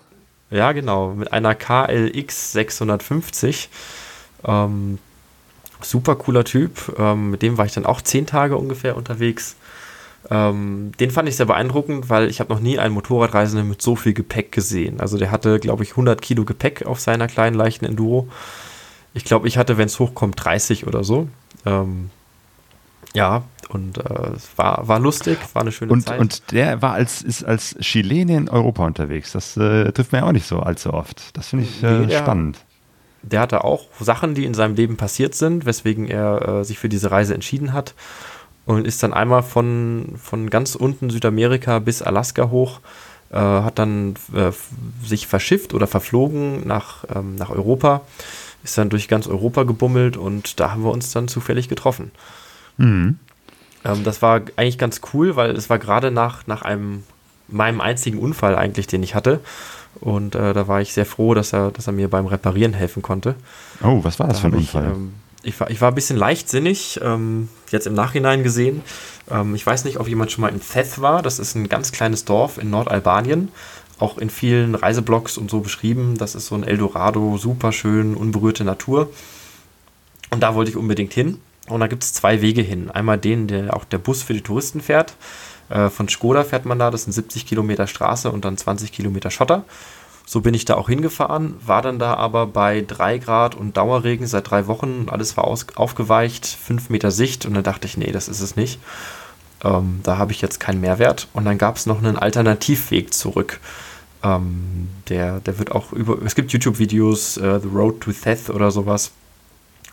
Ja, genau, mit einer KLX 650. Ähm, super cooler Typ. Ähm, mit dem war ich dann auch zehn Tage ungefähr unterwegs. Ähm, den fand ich sehr beeindruckend, weil ich habe noch nie einen Motorradreisenden mit so viel Gepäck gesehen. Also der hatte, glaube ich, 100 Kilo Gepäck auf seiner kleinen, leichten Enduro. Ich glaube, ich hatte, wenn es hochkommt, 30 oder so. Ähm, ja, und äh, es war, war lustig, war eine schöne und, Zeit. Und der war als, ist als Chilene in Europa unterwegs. Das äh, trifft ja auch nicht so allzu oft. Das finde ich äh, nee, der, spannend. Der hatte auch Sachen, die in seinem Leben passiert sind, weswegen er äh, sich für diese Reise entschieden hat. Und ist dann einmal von, von ganz unten Südamerika bis Alaska hoch, äh, hat dann äh, sich verschifft oder verflogen nach, ähm, nach Europa, ist dann durch ganz Europa gebummelt und da haben wir uns dann zufällig getroffen. Mhm. Ähm, das war eigentlich ganz cool, weil es war gerade nach, nach einem meinem einzigen Unfall eigentlich, den ich hatte. Und äh, da war ich sehr froh, dass er, dass er mir beim Reparieren helfen konnte. Oh, was war das da für ein Unfall? Ich, ähm, ich, war, ich war ein bisschen leichtsinnig, ähm, jetzt im Nachhinein gesehen. Ähm, ich weiß nicht, ob jemand schon mal in Theth war. Das ist ein ganz kleines Dorf in Nordalbanien. Auch in vielen Reiseblogs und so beschrieben. Das ist so ein Eldorado, super schön, unberührte Natur. Und da wollte ich unbedingt hin. Und da gibt es zwei Wege hin. Einmal den, der auch der Bus für die Touristen fährt. Äh, von Skoda fährt man da, das sind 70 Kilometer Straße und dann 20 Kilometer Schotter. So bin ich da auch hingefahren, war dann da aber bei 3 Grad und Dauerregen seit drei Wochen. Alles war aus, aufgeweicht, 5 Meter Sicht und dann dachte ich, nee, das ist es nicht. Ähm, da habe ich jetzt keinen Mehrwert. Und dann gab es noch einen Alternativweg zurück. Ähm, der, der wird auch über. Es gibt YouTube-Videos, äh, The Road to Theth oder sowas.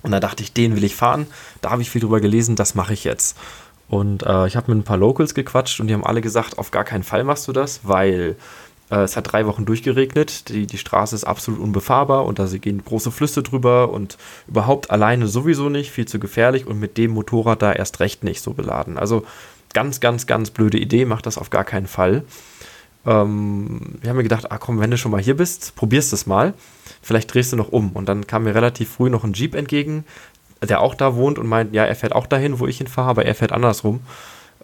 Und da dachte ich, den will ich fahren. Da habe ich viel drüber gelesen, das mache ich jetzt. Und äh, ich habe mit ein paar Locals gequatscht und die haben alle gesagt, auf gar keinen Fall machst du das, weil äh, es hat drei Wochen durchgeregnet, die, die Straße ist absolut unbefahrbar und da gehen große Flüsse drüber und überhaupt alleine sowieso nicht, viel zu gefährlich und mit dem Motorrad da erst recht nicht so beladen. Also ganz, ganz, ganz blöde Idee, mach das auf gar keinen Fall. Ähm, wir haben mir gedacht, ah komm, wenn du schon mal hier bist, probierst es mal vielleicht drehst du noch um. Und dann kam mir relativ früh noch ein Jeep entgegen, der auch da wohnt und meint, ja, er fährt auch dahin, wo ich hinfahre, aber er fährt andersrum,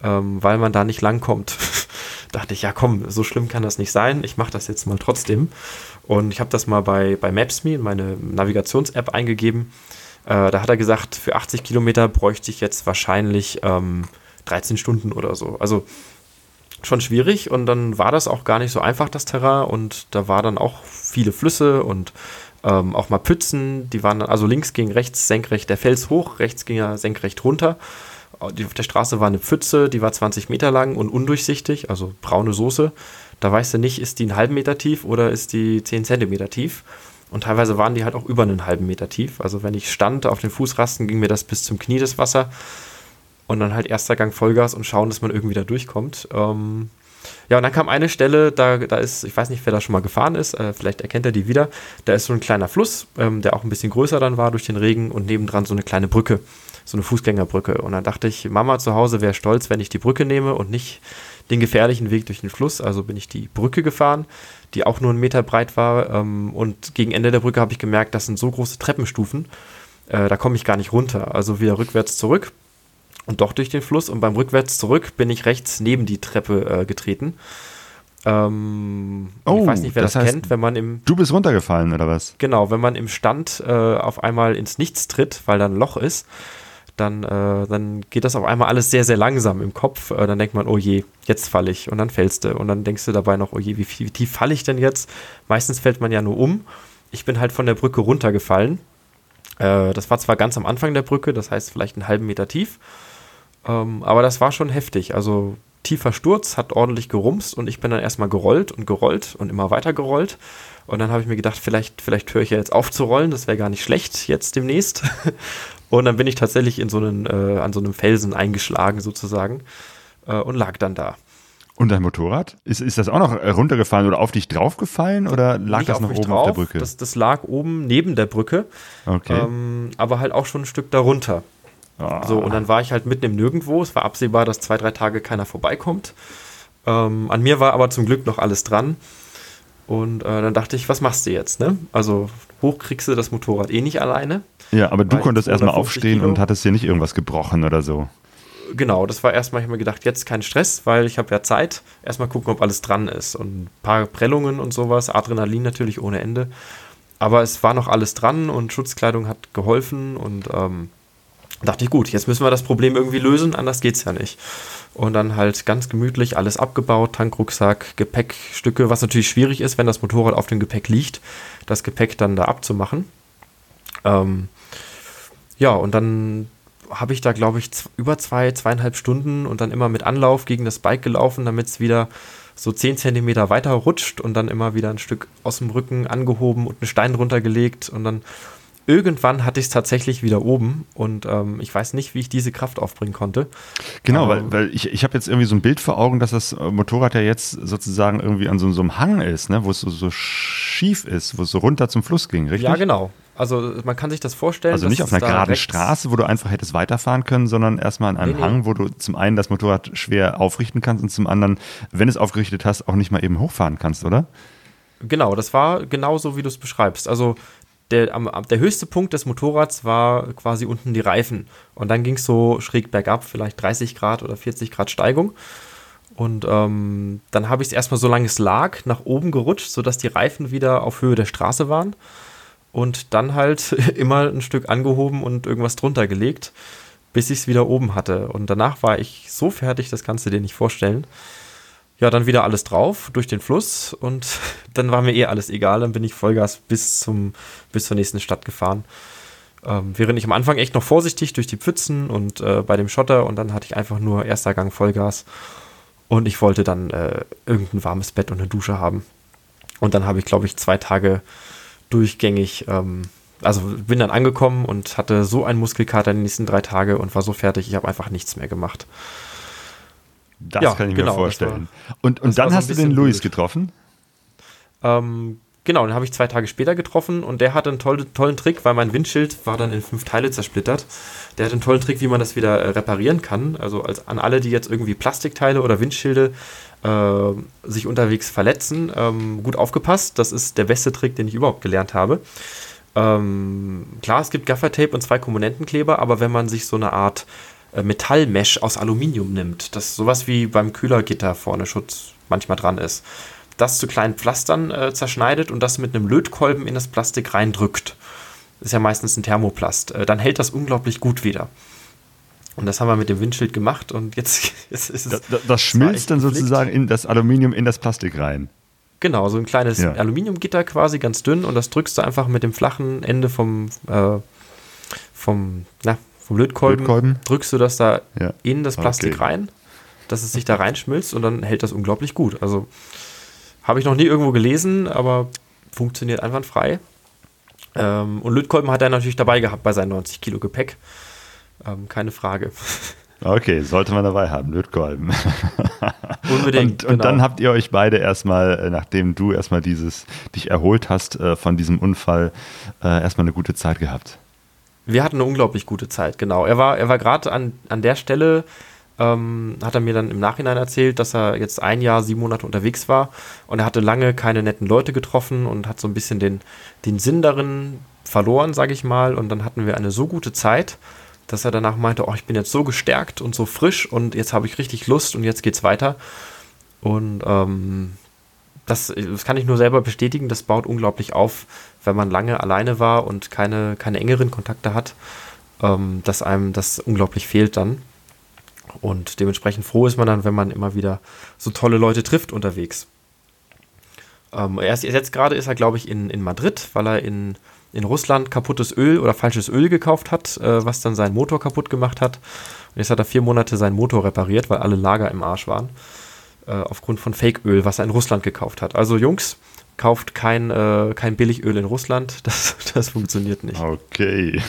ähm, weil man da nicht langkommt. Dachte ich, ja komm, so schlimm kann das nicht sein, ich mache das jetzt mal trotzdem. Und ich habe das mal bei, bei Maps.me in meine Navigations-App eingegeben. Äh, da hat er gesagt, für 80 Kilometer bräuchte ich jetzt wahrscheinlich ähm, 13 Stunden oder so. Also schon schwierig und dann war das auch gar nicht so einfach, das Terrain. Und da war dann auch viele Flüsse und ähm, auch mal Pützen. Die waren dann, also links ging rechts senkrecht der Fels hoch, rechts ging er senkrecht runter. Die, auf der Straße war eine Pfütze, die war 20 Meter lang und undurchsichtig, also braune Soße. Da weißt du nicht, ist die einen halben Meter tief oder ist die 10 Zentimeter tief. Und teilweise waren die halt auch über einen halben Meter tief. Also wenn ich stand auf den Fußrasten, ging mir das bis zum Knie das Wasser und dann halt erster Gang Vollgas und schauen, dass man irgendwie da durchkommt. Ähm, ja, und dann kam eine Stelle, da, da ist, ich weiß nicht, wer da schon mal gefahren ist, äh, vielleicht erkennt er die wieder. Da ist so ein kleiner Fluss, ähm, der auch ein bisschen größer dann war durch den Regen und nebendran so eine kleine Brücke. so eine Fußgängerbrücke. Und dann dachte ich, Mama zu Hause wäre stolz, wenn ich die Brücke nehme und nicht den gefährlichen Weg durch den Fluss. Also bin ich die Brücke gefahren, die auch nur einen Meter breit war. Ähm, und gegen Ende der Brücke habe ich gemerkt, das sind so große Treppenstufen, äh, da komme ich gar nicht runter. Also wieder rückwärts zurück und doch durch den Fluss. Und beim rückwärts zurück bin ich rechts neben die Treppe äh, getreten. Ähm, Oh, ich weiß nicht, wer das das, heißt- kennt, wenn man im Du bist runtergefallen, oder was? Genau, wenn man im Stand äh, auf einmal ins Nichts tritt, weil da ein Loch ist, dann, äh, dann geht das auf einmal alles sehr, sehr langsam im Kopf. Äh, dann denkt man, oh je, jetzt falle ich. Und dann fällst du. Und dann denkst du dabei noch, oh je, wie, viel- wie tief falle ich denn jetzt? Meistens fällt man ja nur um. Ich bin halt von der Brücke runtergefallen. Äh, das war zwar ganz am Anfang der Brücke, das heißt vielleicht einen halben Meter tief. Ähm, aber das war schon heftig. Also tiefer Sturz, hat ordentlich gerumst und ich bin dann erstmal gerollt und gerollt und immer weiter gerollt. Und dann habe ich mir gedacht, vielleicht, vielleicht höre ich ja jetzt auf zu rollen, das wäre gar nicht schlecht jetzt demnächst. Und dann bin ich tatsächlich in so einen, äh, an so einem Felsen eingeschlagen sozusagen äh, und lag dann da. Und dein Motorrad? Ist, ist das auch noch äh, runtergefallen oder auf dich draufgefallen oder lag Nicht das noch oben auf der drauf, Brücke? Das, das lag oben neben der Brücke, okay. ähm, aber halt auch schon ein Stück darunter. Ah. So, und dann war ich halt mitten im Nirgendwo. Es war absehbar, dass zwei, drei Tage keiner vorbeikommt. Ähm, an mir war aber zum Glück noch alles dran. Und äh, dann dachte ich, was machst du jetzt? Ne? Also hoch kriegst du das Motorrad eh nicht alleine. ja, aber du konntest erstmal 250 aufstehen Kilo. und hattest dir nicht irgendwas gebrochen oder so. Genau, das war erstmal, ich habe mir gedacht, jetzt kein Stress, weil ich habe ja Zeit. Erstmal gucken, ob alles dran ist. Und ein paar Prellungen und sowas, Adrenalin natürlich ohne Ende. Aber es war noch alles dran und Schutzkleidung hat geholfen und ähm, dachte ich, gut, jetzt müssen wir das Problem irgendwie lösen, anders geht's ja nicht. Und dann halt ganz gemütlich alles abgebaut, Tankrucksack, Gepäckstücke, was natürlich schwierig ist, wenn das Motorrad auf dem Gepäck liegt, das Gepäck dann da abzumachen. Ähm, ja, und dann habe ich da, glaube ich, über zwei, zweieinhalb Stunden und dann immer mit Anlauf gegen das Bike gelaufen, damit es wieder so 10 Zentimeter weiter rutscht und dann immer wieder ein Stück aus dem Rücken angehoben und einen Stein runtergelegt und dann irgendwann hatte ich es tatsächlich wieder oben und ähm, ich weiß nicht, wie ich diese Kraft aufbringen konnte. Genau, weil, weil ich, ich habe jetzt irgendwie so ein Bild vor Augen, dass das äh, Motorrad ja jetzt sozusagen irgendwie an so, so einem Hang ist, ne? wo es so, so schief ist, wo es so runter zum Fluss ging, richtig? Ja, genau. Also man kann sich das vorstellen. Also nicht auf einer geraden Straße, wo du einfach hättest weiterfahren können, sondern erstmal an einem Nee, nee. Hang, wo du zum einen das Motorrad schwer aufrichten kannst und zum anderen, wenn es aufgerichtet hast, auch nicht mal eben hochfahren kannst, oder? Genau, das war genauso, wie du es beschreibst. Also der, am, der höchste Punkt des Motorrads war quasi unten die Reifen. Und dann ging es so schräg bergab, vielleicht 30 Grad oder 40 Grad Steigung. Und ähm, dann habe ich es erstmal, solange es lag, nach oben gerutscht, sodass die Reifen wieder auf Höhe der Straße waren. Und dann halt immer ein Stück angehoben und irgendwas drunter gelegt, bis ich es wieder oben hatte. Und danach war ich so fertig, das kannst du dir nicht vorstellen. Ja, dann wieder alles drauf durch den Fluss und dann war mir eh alles egal. Dann bin ich Vollgas bis, zum, bis zur nächsten Stadt gefahren. Ähm, während ich am Anfang echt noch vorsichtig durch die Pfützen und äh, bei dem Schotter und dann hatte ich einfach nur erster Gang Vollgas und ich wollte dann äh, irgendein warmes Bett und eine Dusche haben. Und dann habe ich, glaube ich, zwei Tage durchgängig, ähm, also bin dann angekommen und hatte so einen Muskelkater die nächsten drei Tage und war so fertig, ich habe einfach nichts mehr gemacht. Das Ja, kann ich genau, mir vorstellen. und und war dann so hast du den Luis blöd. getroffen? Ähm, genau, den habe ich zwei Tage später getroffen und der hatte einen toll, tollen Trick, weil mein Windschild war dann in fünf Teile zersplittert. Der hat einen tollen Trick, wie man das wieder äh, reparieren kann. Also als, an alle, die jetzt irgendwie Plastikteile oder Windschilde äh, sich unterwegs verletzen, ähm, gut aufgepasst. Das ist der beste Trick, den ich überhaupt gelernt habe. Ähm, klar, es gibt Gaffertape und zwei Komponentenkleber, aber wenn man sich so eine Art Metallmesh aus Aluminium nimmt, das sowas wie beim Kühlergitter vorne Schutz manchmal dran ist, das zu kleinen Pflastern äh, zerschneidet und das mit einem Lötkolben in das Plastik reindrückt. Das ist ja meistens ein Thermoplast. Äh, dann hält das unglaublich gut wieder. Und das haben wir mit dem Windschild gemacht und jetzt, jetzt ist es. Das, das, das schmilzt dann sozusagen in das Aluminium in das Plastik rein. Genau, so ein kleines Ja. Aluminiumgitter quasi, ganz dünn und das drückst du einfach mit dem flachen Ende vom, äh, vom, na, vom Lötkolben, Lötkolben. drückst du das da Ja. in das Plastik Okay. rein, dass es sich da reinschmilzt und dann hält das unglaublich gut. Also habe ich noch nie irgendwo gelesen, aber funktioniert einwandfrei. Ähm, und Lötkolben hat er natürlich dabei gehabt bei seinen 90 Kilo Gepäck. Ähm, keine Frage. Okay, sollte man dabei haben, Lötkolben. Unbedingt. Und, und genau. dann habt ihr euch beide erstmal, äh, nachdem du erstmal dieses, dich erholt hast äh, von diesem Unfall, äh, erstmal eine gute Zeit gehabt. Wir hatten eine unglaublich gute Zeit, genau. Er war, er war gerade an, an der Stelle, ähm, hat er mir dann im Nachhinein erzählt, dass er jetzt ein Jahr, sieben Monate unterwegs war und er hatte lange keine netten Leute getroffen und hat so ein bisschen den, den Sinn darin verloren, sage ich mal. Und dann hatten wir eine so gute Zeit, dass er danach meinte, oh, ich bin jetzt so gestärkt und so frisch und jetzt habe ich richtig Lust und jetzt geht's weiter. Und ähm, das, das, kann ich nur selber bestätigen, das baut unglaublich auf, wenn man lange alleine war und keine, keine engeren Kontakte hat, ähm, dass einem das unglaublich fehlt dann. Und dementsprechend froh ist man dann, wenn man immer wieder so tolle Leute trifft unterwegs. Ähm, erst jetzt gerade ist er, glaube ich, in, in Madrid, weil er in, in Russland kaputtes Öl oder falsches Öl gekauft hat, äh, was dann seinen Motor kaputt gemacht hat. Und jetzt hat er vier Monate seinen Motor repariert, weil alle Lager im Arsch waren. Äh, aufgrund von Fake-Öl, was er in Russland gekauft hat. Also Jungs, kauft kein, äh, kein Billigöl in Russland. Das, das funktioniert nicht. Okay.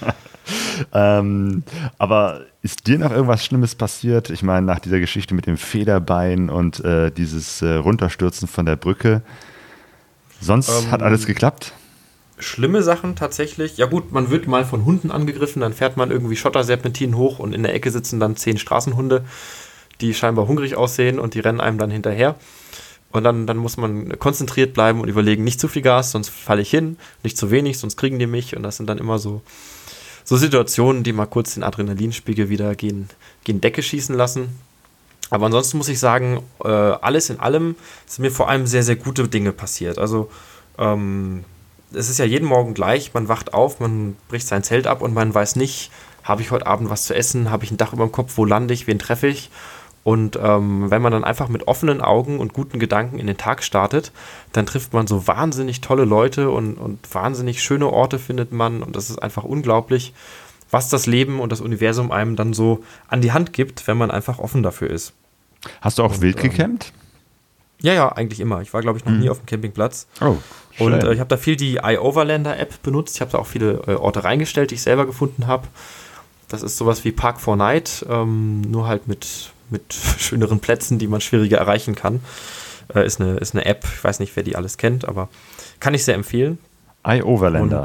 ähm, aber ist dir noch irgendwas Schlimmes passiert? Ich meine, nach dieser Geschichte mit dem Federbein und äh, dieses äh, Runterstürzen von der Brücke. Sonst ähm, hat alles geklappt? Schlimme Sachen tatsächlich. Ja gut, man wird mal von Hunden angegriffen, dann fährt man irgendwie Schotterserpentin hoch und in der Ecke sitzen dann zehn Straßenhunde, die scheinbar hungrig aussehen und die rennen einem dann hinterher. Und dann, dann muss man konzentriert bleiben und überlegen, nicht zu viel Gas, sonst falle ich hin, nicht zu wenig, sonst kriegen die mich. Und das sind dann immer so, so Situationen, die mal kurz den Adrenalinspiegel wieder gegen, gegen Decke schießen lassen. Aber ansonsten muss ich sagen, äh, alles in allem sind mir vor allem sehr, sehr gute Dinge passiert. Also ähm, es ist ja jeden Morgen gleich, man wacht auf, man bricht sein Zelt ab und man weiß nicht, habe ich heute Abend was zu essen, habe ich ein Dach über dem Kopf, wo lande ich, wen treffe ich. Und ähm, wenn man dann einfach mit offenen Augen und guten Gedanken in den Tag startet, dann trifft man so wahnsinnig tolle Leute und, und wahnsinnig schöne Orte findet man. Und das ist einfach unglaublich, was das Leben und das Universum einem dann so an die Hand gibt, wenn man einfach offen dafür ist. Hast du auch und, wild ähm, gecampt? Ja, ja, eigentlich immer. Ich war, glaube ich, noch hm. nie auf dem Campingplatz. Oh. Schön. Und äh, ich habe da viel die iOverlander-App benutzt. Ich habe da auch viele äh, Orte reingestellt, die ich selber gefunden habe. Das ist sowas wie Park 4 Night, ähm, nur halt mit mit schöneren Plätzen, die man schwieriger erreichen kann. Äh, ist, eine, ist eine App, ich weiß nicht, wer die alles kennt, aber kann ich sehr empfehlen. iOverlander.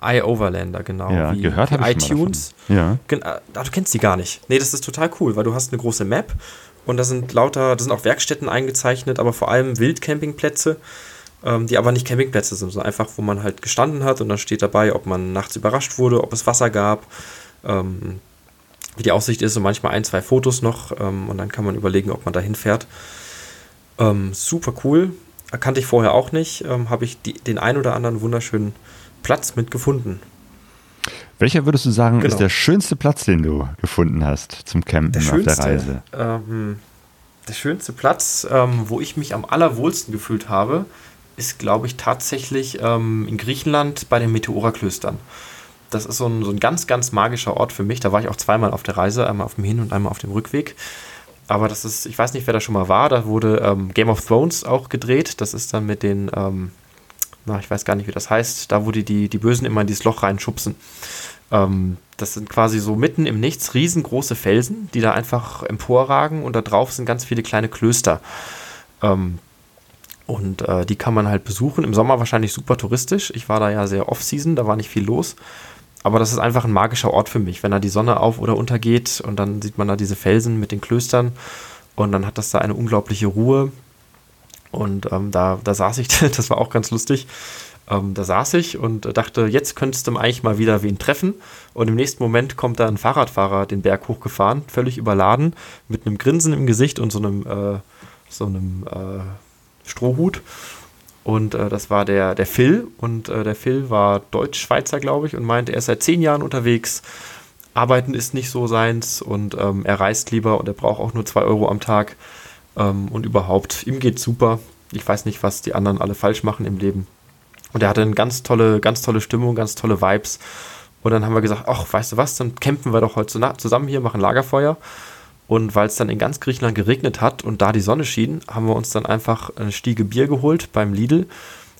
iOverlander, genau. Ja, wie, gehört habe ich iTunes. Ja. Ah, du kennst die gar nicht. Nee, das ist total cool, weil du hast eine große Map und da sind lauter, da sind auch Werkstätten eingezeichnet, aber vor allem Wildcampingplätze, ähm, die aber nicht Campingplätze sind, sondern einfach, wo man halt gestanden hat und dann steht dabei, ob man nachts überrascht wurde, ob es Wasser gab, ähm, wie die Aussicht ist und manchmal ein, zwei Fotos noch ähm, und dann kann man überlegen, ob man da hinfährt. Ähm, super cool. Kannte ich vorher auch nicht. Ähm, Habe ich die, den ein oder anderen wunderschönen Platz mitgefunden. Welcher würdest du sagen, genau. ist der schönste Platz, den du gefunden hast zum Campen der auf der Reise? Ähm, der schönste Platz, ähm, wo ich mich am allerwohlsten gefühlt habe, ist, glaube ich, tatsächlich ähm, in Griechenland bei den Meteora-Klöstern das ist so ein, so ein ganz, ganz magischer Ort für mich. Da war ich auch zweimal auf der Reise, einmal auf dem Hin- und einmal auf dem Rückweg. Aber das ist, ich weiß nicht, wer da schon mal war, da wurde ähm, Game of Thrones auch gedreht. Das ist dann mit den, ähm, na, ich weiß gar nicht, wie das heißt, da wo die, die, die Bösen immer in dieses Loch reinschubsen. Ähm, das sind quasi so mitten im Nichts riesengroße Felsen, die da einfach emporragen und da drauf sind ganz viele kleine Klöster. Ähm, und äh, die kann man halt besuchen. Im Sommer wahrscheinlich super touristisch. Ich war da ja sehr off-season, da war nicht viel los. Aber das ist einfach ein magischer Ort für mich, wenn da die Sonne auf oder untergeht und dann sieht man da diese Felsen mit den Klöstern und dann hat das da eine unglaubliche Ruhe. Und ähm, da, da saß ich, das war auch ganz lustig. Ähm, da saß ich und dachte, jetzt könntest du eigentlich mal wieder wen treffen. Und im nächsten Moment kommt da ein Fahrradfahrer den Berg hochgefahren, völlig überladen, mit einem Grinsen im Gesicht und so einem, äh, so einem äh, Strohhut. Und äh, das war der, der Phil. Und äh, der Phil war Deutsch-Schweizer, glaube ich, und meinte, er ist seit zehn Jahren unterwegs. Arbeiten ist nicht so seins und ähm, er reist lieber und er braucht auch nur zwei Euro am Tag. Ähm, und überhaupt, ihm geht's super. Ich weiß nicht, was die anderen alle falsch machen im Leben. Und er hatte eine ganz tolle, ganz tolle Stimmung, ganz tolle Vibes. Und dann haben wir gesagt, ach, weißt du was, dann campen wir doch heute zusammen hier, machen Lagerfeuer. Und weil es dann in ganz Griechenland geregnet hat und da die Sonne schien, haben wir uns dann einfach eine Stiege Bier geholt beim Lidl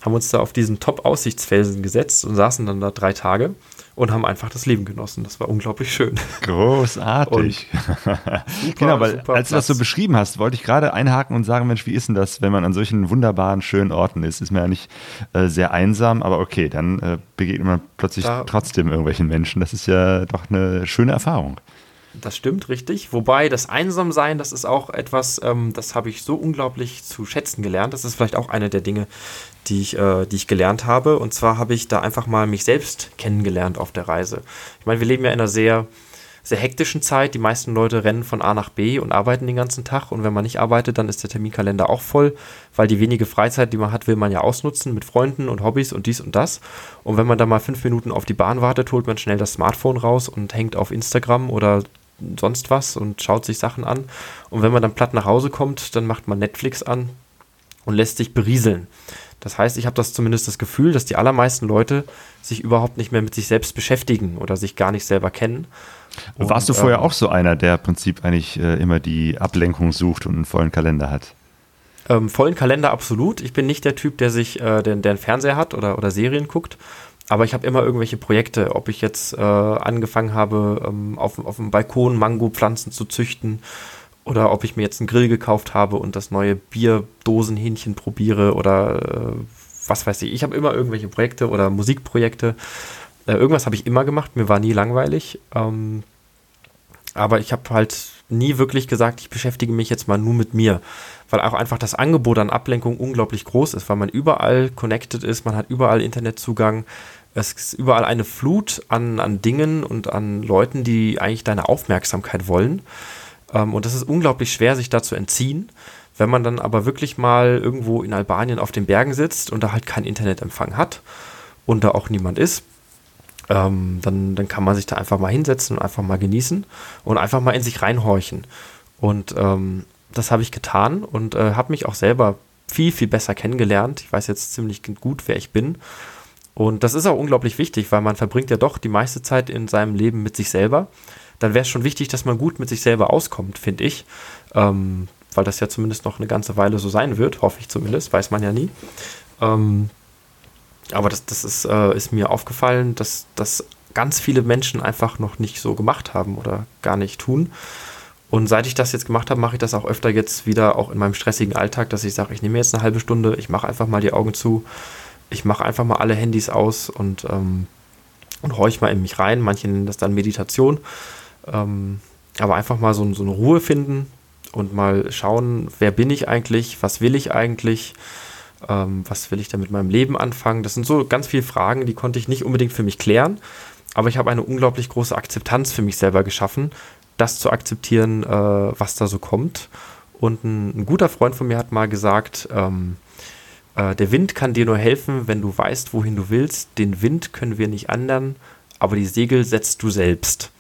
haben uns da auf diesen Top-Aussichtsfelsen gesetzt und saßen dann da drei Tage und haben einfach das Leben genossen. Das war unglaublich schön. Großartig. super, genau, weil als du das so beschrieben hast, wollte ich gerade einhaken und sagen, Mensch, wie ist denn das, wenn man an solchen wunderbaren, schönen Orten ist? Ist man ja nicht äh, sehr einsam, aber okay, dann äh, begegnet man plötzlich da, trotzdem irgendwelchen Menschen. Das ist ja doch eine schöne Erfahrung. Das stimmt, richtig. Wobei das Einsamsein, das ist auch etwas, ähm, das habe ich so unglaublich zu schätzen gelernt. Das ist vielleicht auch eine der Dinge, die ich, äh, die ich gelernt habe. Und zwar habe ich da einfach mal mich selbst kennengelernt auf der Reise. Ich meine, wir leben ja in einer sehr, sehr hektischen Zeit. Die meisten Leute rennen von A nach B und arbeiten den ganzen Tag. Und wenn man nicht arbeitet, dann ist der Terminkalender auch voll, weil die wenige Freizeit, die man hat, will man ja ausnutzen mit Freunden und Hobbys und dies und das. Und wenn man da mal fünf Minuten auf die Bahn wartet, holt man schnell das Smartphone raus und hängt auf Instagram oder sonst was und schaut sich Sachen an. Und wenn man dann platt nach Hause kommt, dann macht man Netflix an und lässt sich berieseln. Das heißt, ich habe das zumindest das Gefühl, dass die allermeisten Leute sich überhaupt nicht mehr mit sich selbst beschäftigen oder sich gar nicht selber kennen. Und, Warst du vorher ähm, auch so einer, der im Prinzip eigentlich äh, immer die Ablenkung sucht und einen vollen Kalender hat? Ähm, vollen Kalender absolut. Ich bin nicht der Typ, der sich, äh, der, der einen Fernseher hat oder, oder Serien guckt. Aber ich habe immer irgendwelche Projekte, ob ich jetzt äh, angefangen habe, ähm, auf, auf dem Balkon Mango-Pflanzen zu züchten oder ob ich mir jetzt einen Grill gekauft habe und das neue Bierdosenhähnchen probiere oder äh, was weiß ich. Ich habe immer irgendwelche Projekte oder Musikprojekte. Äh, irgendwas habe ich immer gemacht, mir war nie langweilig. Ähm, aber ich habe halt nie wirklich gesagt, ich beschäftige mich jetzt mal nur mit mir, weil auch einfach das Angebot an Ablenkung unglaublich groß ist, weil man überall connected ist, man hat überall Internetzugang, es ist überall eine Flut an, an Dingen und an Leuten, die eigentlich deine Aufmerksamkeit wollen. Ähm, und das ist unglaublich schwer, sich da zu entziehen. Wenn man dann aber wirklich mal irgendwo in Albanien auf den Bergen sitzt und da halt keinen Internetempfang hat und da auch niemand ist, ähm, dann, dann kann man sich da einfach mal hinsetzen und einfach mal genießen und einfach mal in sich reinhorchen. Und ähm, das habe ich getan und äh, habe mich auch selber viel, viel besser kennengelernt. Ich weiß jetzt ziemlich gut, wer ich bin. Und das ist auch unglaublich wichtig, weil man verbringt ja doch die meiste Zeit in seinem Leben mit sich selber dann wäre es schon wichtig, dass man gut mit sich selber auskommt, finde ich. Ähm, weil das ja zumindest noch eine ganze Weile so sein wird, hoffe ich zumindest, weiß man ja nie. Ähm, aber das, das ist, äh, ist mir aufgefallen, dass das ganz viele Menschen einfach noch nicht so gemacht haben oder gar nicht tun. Und seit ich das jetzt gemacht habe, mache ich das auch öfter jetzt wieder auch in meinem stressigen Alltag, dass ich sage, ich nehme jetzt eine halbe Stunde, ich mache einfach mal die Augen zu, ich mache einfach mal alle Handys aus und, ähm, und horch mal in mich rein. Manche nennen das dann Meditation. Ähm, aber einfach mal so, so eine Ruhe finden und mal schauen, wer bin ich eigentlich, was will ich eigentlich, ähm, was will ich da mit meinem Leben anfangen. Das sind so ganz viele Fragen, die konnte ich nicht unbedingt für mich klären, aber ich habe eine unglaublich große Akzeptanz für mich selber geschaffen, das zu akzeptieren, äh, was da so kommt. Und ein, ein, guter Freund von mir hat mal gesagt, ähm, äh, der Wind kann dir nur helfen, wenn du weißt, wohin du willst. Den Wind können wir nicht ändern, aber die Segel setzt du selbst.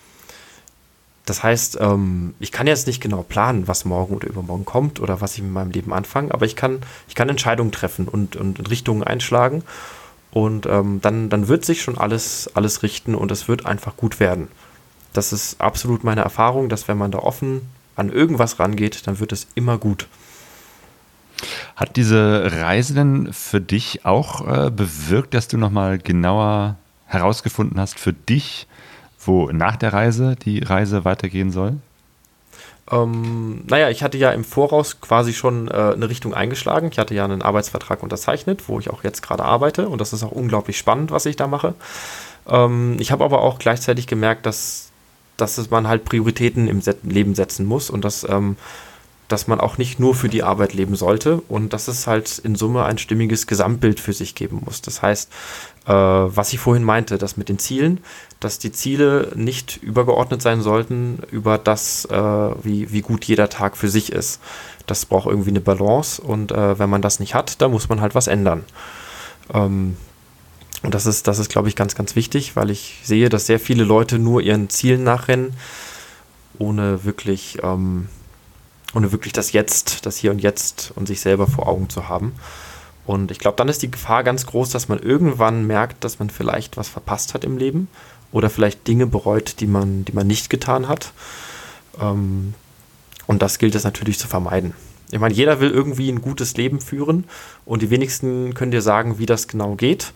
Das heißt, ähm, ich kann jetzt nicht genau planen, was morgen oder übermorgen kommt oder was ich mit meinem Leben anfange, aber ich kann, ich kann Entscheidungen treffen und, und Richtungen einschlagen und ähm, dann, dann wird sich schon alles, alles richten und es wird einfach gut werden. Das ist absolut meine Erfahrung, dass wenn man da offen an irgendwas rangeht, dann wird es immer gut. Hat diese Reise denn für dich auch äh, bewirkt, dass du nochmal genauer herausgefunden hast für dich, wo nach der Reise die Reise weitergehen soll? Ähm, naja, ich hatte ja im Voraus quasi schon äh, eine Richtung eingeschlagen. Ich hatte ja einen Arbeitsvertrag unterzeichnet, wo ich auch jetzt gerade arbeite. Und das ist auch unglaublich spannend, was ich da mache. Ähm, ich habe aber auch gleichzeitig gemerkt, dass, dass man halt Prioritäten im Leben setzen muss und dass ähm, dass man auch nicht nur für die Arbeit leben sollte und dass es halt in Summe ein stimmiges Gesamtbild für sich geben muss. Das heißt, äh, was ich vorhin meinte, dass mit den Zielen, dass die Ziele nicht übergeordnet sein sollten über das, äh, wie, wie gut jeder Tag für sich ist. Das braucht irgendwie eine Balance und äh, wenn man das nicht hat, dann muss man halt was ändern. Ähm, und das ist, das ist, glaube ich, ganz, ganz wichtig, weil ich sehe, dass sehr viele Leute nur ihren Zielen nachrennen, ohne wirklich ähm, ohne wirklich das Jetzt, das Hier und Jetzt und sich selber vor Augen zu haben. Und ich glaube, dann ist die Gefahr ganz groß, dass man irgendwann merkt, dass man vielleicht was verpasst hat im Leben oder vielleicht Dinge bereut, die man, die man nicht getan hat. Ähm, und das gilt es natürlich zu vermeiden. Ich meine, jeder will irgendwie ein gutes Leben führen und die wenigsten können dir sagen, wie das genau geht.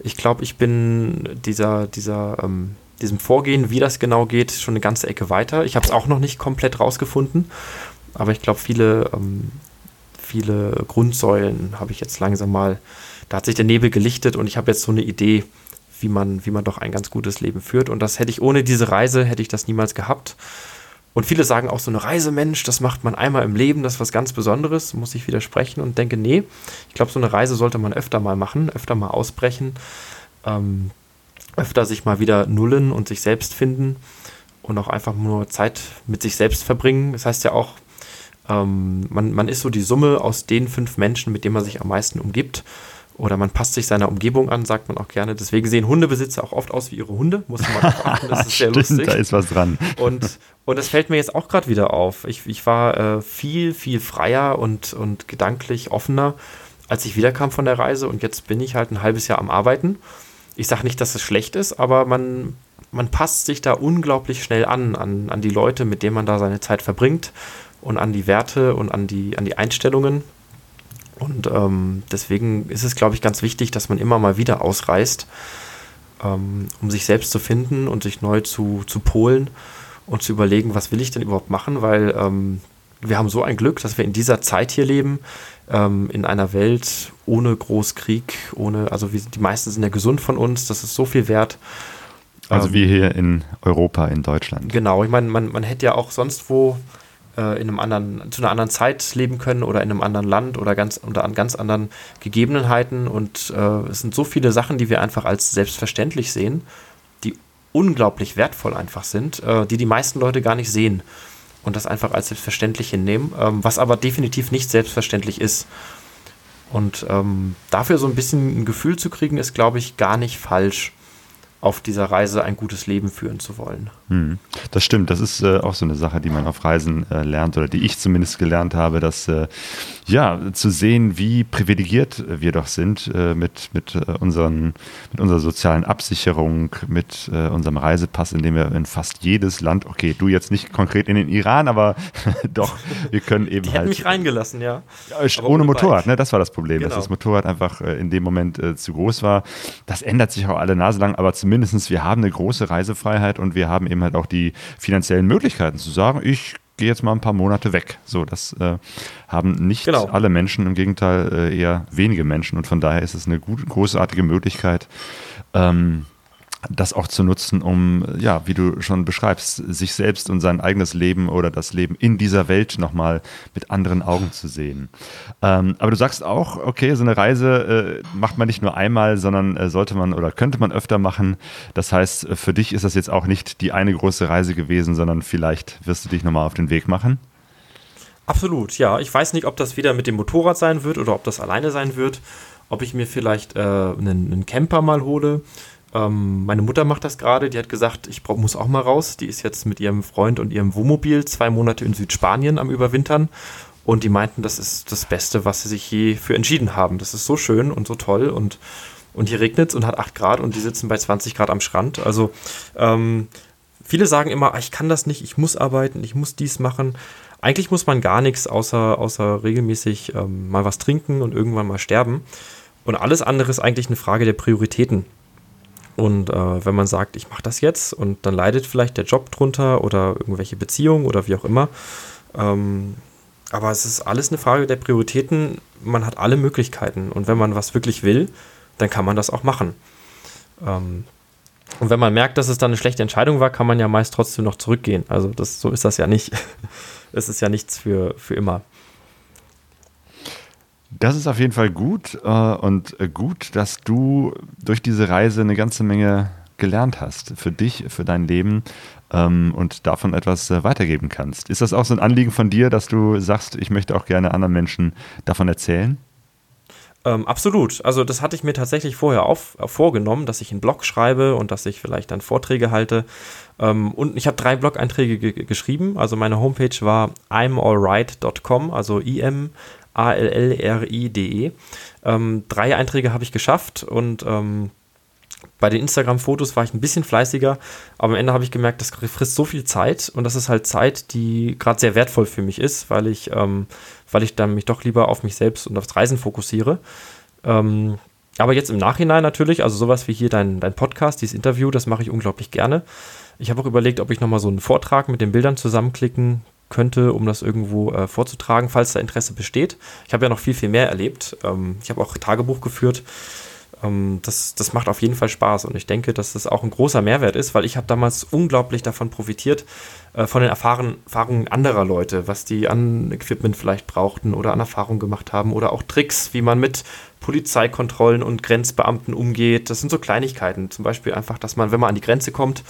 Ich glaube, ich bin dieser, dieser, ähm, diesem Vorgehen, wie das genau geht, schon eine ganze Ecke weiter. Ich habe es auch noch nicht komplett rausgefunden, aber ich glaube, viele, ähm, viele Grundsäulen habe ich jetzt langsam mal, da hat sich der Nebel gelichtet und ich habe jetzt so eine Idee, wie man, wie man doch ein ganz gutes Leben führt. Und das hätte ich ohne diese Reise, hätte ich das niemals gehabt. Und viele sagen auch so eine Reise, Mensch, das macht man einmal im Leben, das ist was ganz Besonderes, muss ich widersprechen und denke, nee, ich glaube, so eine Reise sollte man öfter mal machen, öfter mal ausbrechen, ähm, öfter sich mal wieder nullen und sich selbst finden und auch einfach nur Zeit mit sich selbst verbringen. Das heißt ja auch, ähm, man, man ist so die Summe aus den fünf Menschen, mit denen man sich am meisten umgibt oder man passt sich seiner Umgebung an, sagt man auch gerne. Deswegen sehen Hundebesitzer auch oft aus wie ihre Hunde, muss man auch achten, das ist sehr Stimmt, lustig. Da ist was dran. Und, und das fällt mir jetzt auch gerade wieder auf. Ich, ich war äh, viel, viel freier und, und gedanklich offener, als ich wiederkam von der Reise. Und jetzt bin ich halt ein halbes Jahr am Arbeiten. Ich sage nicht, dass es schlecht ist, aber man, man passt sich da unglaublich schnell an, an, an die Leute, mit denen man da seine Zeit verbringt und an die Werte und an die, an die Einstellungen. Und ähm, deswegen ist es, glaube ich, ganz wichtig, dass man immer mal wieder ausreist, ähm, um sich selbst zu finden und sich neu zu, zu polen und zu überlegen, was will ich denn überhaupt machen, weil ähm, wir haben so ein Glück, dass wir in dieser Zeit hier leben, ähm, in einer Welt ohne Großkrieg, ohne, also wir, die meisten sind ja gesund von uns, das ist so viel wert. Also Ähm, wie hier in Europa, in Deutschland. Genau, ich meine, man, man hätte ja auch sonst wo äh, in einem anderen, zu einer anderen Zeit leben können oder in einem anderen Land oder ganz unter an ganz anderen Gegebenheiten. Und äh, es sind so viele Sachen, die wir einfach als selbstverständlich sehen, die unglaublich wertvoll einfach sind, äh, die die meisten Leute gar nicht sehen und das einfach als selbstverständlich hinnehmen, ähm, was aber definitiv nicht selbstverständlich ist. Und ähm, dafür so ein bisschen ein Gefühl zu kriegen, ist, glaube ich, gar nicht falsch, auf dieser Reise ein gutes Leben führen zu wollen. Hm. Das stimmt, das ist äh, auch so eine Sache, die man auf Reisen äh, lernt oder die ich zumindest gelernt habe, dass äh, ja, zu sehen, wie privilegiert wir doch sind äh, mit, mit, äh, unseren, mit unserer sozialen Absicherung, mit äh, unserem Reisepass, in dem wir in fast jedes Land, okay, du jetzt nicht konkret in den Iran, aber doch, wir können eben Die halt. mich reingelassen, ja. Ja, ohne Motorrad, ne? Das war das Problem, dass Genau. das Motorrad einfach in dem Moment zu groß war. Das ändert sich auch alle Nase lang, aber zumindestens wir haben eine große Reisefreiheit und wir haben eben halt auch die finanziellen Möglichkeiten zu sagen, ich gehe jetzt mal ein paar Monate weg. So, das äh, haben nicht Genau. alle Menschen, im Gegenteil äh, eher wenige Menschen und von daher ist es eine gut, großartige Möglichkeit, ähm, das auch zu nutzen, um, ja, wie du schon beschreibst, sich selbst und sein eigenes Leben oder das Leben in dieser Welt nochmal mit anderen Augen zu sehen. Ähm, aber du sagst auch, okay, so eine Reise äh, macht man nicht nur einmal, sondern äh, sollte man oder könnte man öfter machen. Das heißt, äh, für dich ist das jetzt auch nicht die eine große Reise gewesen, sondern vielleicht wirst du dich nochmal auf den Weg machen. Absolut, ja. Ich weiß nicht, ob das wieder mit dem Motorrad sein wird oder ob das alleine sein wird. Ob ich mir vielleicht äh, einen, einen Camper mal hole. Ähm, meine Mutter macht das gerade. Die hat gesagt, ich brauch, muss auch mal raus. Die ist jetzt mit ihrem Freund und ihrem Wohnmobil zwei Monate in Südspanien am Überwintern. Und die meinten, das ist das Beste, was sie sich je für entschieden haben. Das ist so schön und so toll. Und, und hier regnet es und hat 8 Grad und die sitzen bei 20 Grad am Strand. Also ähm, viele sagen immer, ah, ich kann das nicht, ich muss arbeiten, ich muss dies machen. Eigentlich muss man gar nichts, außer, außer regelmäßig ähm, mal was trinken und irgendwann mal sterben. Und alles andere ist eigentlich eine Frage der Prioritäten. Und äh, wenn man sagt, ich mache das jetzt und dann leidet vielleicht der Job drunter oder irgendwelche Beziehungen oder wie auch immer. Ähm, aber es ist alles eine Frage der Prioritäten. Man hat alle Möglichkeiten. Und wenn man was wirklich will, dann kann man das auch machen. Ähm, und wenn man merkt, dass es dann eine schlechte Entscheidung war, kann man ja meist trotzdem noch zurückgehen. Also das, so ist das ja nicht. es ist ja nichts für, für immer. Das ist auf jeden Fall gut äh, und äh, gut, dass du durch diese Reise eine ganze Menge gelernt hast für dich, für dein Leben ähm, und davon etwas äh, weitergeben kannst. Ist das auch so ein Anliegen von dir, dass du sagst, ich möchte auch gerne anderen Menschen davon erzählen? Ähm, absolut. Also das hatte ich mir tatsächlich vorher auf, vorgenommen, dass ich einen Blog schreibe und dass ich vielleicht dann Vorträge halte. Ähm, und ich habe drei Blog-Einträge ge geschrieben. Also meine Homepage war imallright.com, also im a l l r i d e. Ähm, drei Einträge habe ich geschafft und ähm, Bei den Instagram-Fotos war ich ein bisschen fleißiger, aber am Ende habe ich gemerkt, das frisst so viel Zeit und das ist halt Zeit, die gerade sehr wertvoll für mich ist, weil ich, ähm, weil ich dann mich doch lieber auf mich selbst und aufs Reisen fokussiere. Ähm, aber jetzt im Nachhinein natürlich, also sowas wie hier dein, dein Podcast, dieses Interview, das mache ich unglaublich gerne. Ich habe auch überlegt, ob ich nochmal so einen Vortrag mit den Bildern zusammenklicken könnte, um das irgendwo äh, vorzutragen, falls da Interesse besteht. Ich habe ja noch viel, viel mehr erlebt. Ähm, ich habe auch Tagebuch geführt. Ähm, das, das macht auf jeden Fall Spaß und ich denke, dass das auch ein großer Mehrwert ist, weil ich habe damals unglaublich davon profitiert, äh, von den Erfahren, Erfahrungen anderer Leute, was die an Equipment vielleicht brauchten oder an Erfahrungen gemacht haben oder auch Tricks, wie man mit Polizeikontrollen und Grenzbeamten umgeht. Das sind so Kleinigkeiten. Zum Beispiel einfach, dass man, wenn man an die Grenze kommt,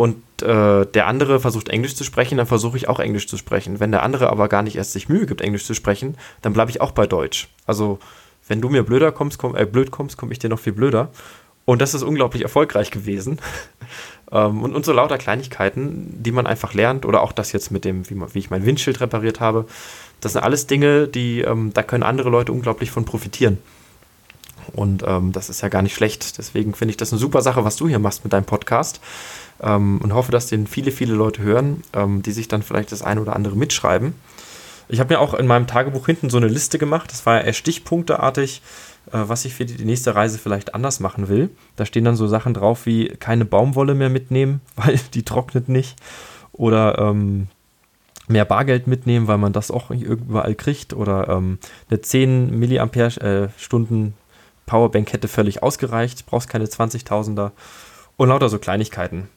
und äh, der andere versucht Englisch zu sprechen, dann versuche ich auch Englisch zu sprechen. Wenn der andere aber gar nicht erst sich Mühe gibt, Englisch zu sprechen, dann bleibe ich auch bei Deutsch. Also, wenn du mir blöder kommst, komm, äh, blöd kommst, komme ich dir noch viel blöder. Und das ist unglaublich erfolgreich gewesen. ähm, und, und so lauter Kleinigkeiten, die man einfach lernt. Oder auch das jetzt mit dem, wie, man, wie ich mein Windschild repariert habe. Das sind alles Dinge, die, ähm, da können andere Leute unglaublich von profitieren. Und ähm, das ist ja gar nicht schlecht. Deswegen finde ich das eine super Sache, was du hier machst mit deinem Podcast ähm, und hoffe, dass den viele, viele Leute hören, ähm, die sich dann vielleicht das eine oder andere mitschreiben. Ich habe mir auch in meinem Tagebuch hinten so eine Liste gemacht, das war eher stichpunkteartig, äh, was ich für die, die nächste Reise vielleicht anders machen will. Da stehen dann so Sachen drauf wie keine Baumwolle mehr mitnehmen, weil die trocknet nicht. Oder ähm, mehr Bargeld mitnehmen, weil man das auch überall kriegt. Oder ähm, eine 10 Milliampere-Stunden äh, Powerbank hätte völlig ausgereicht, brauchst keine 20.000er. Und lauter so Kleinigkeiten.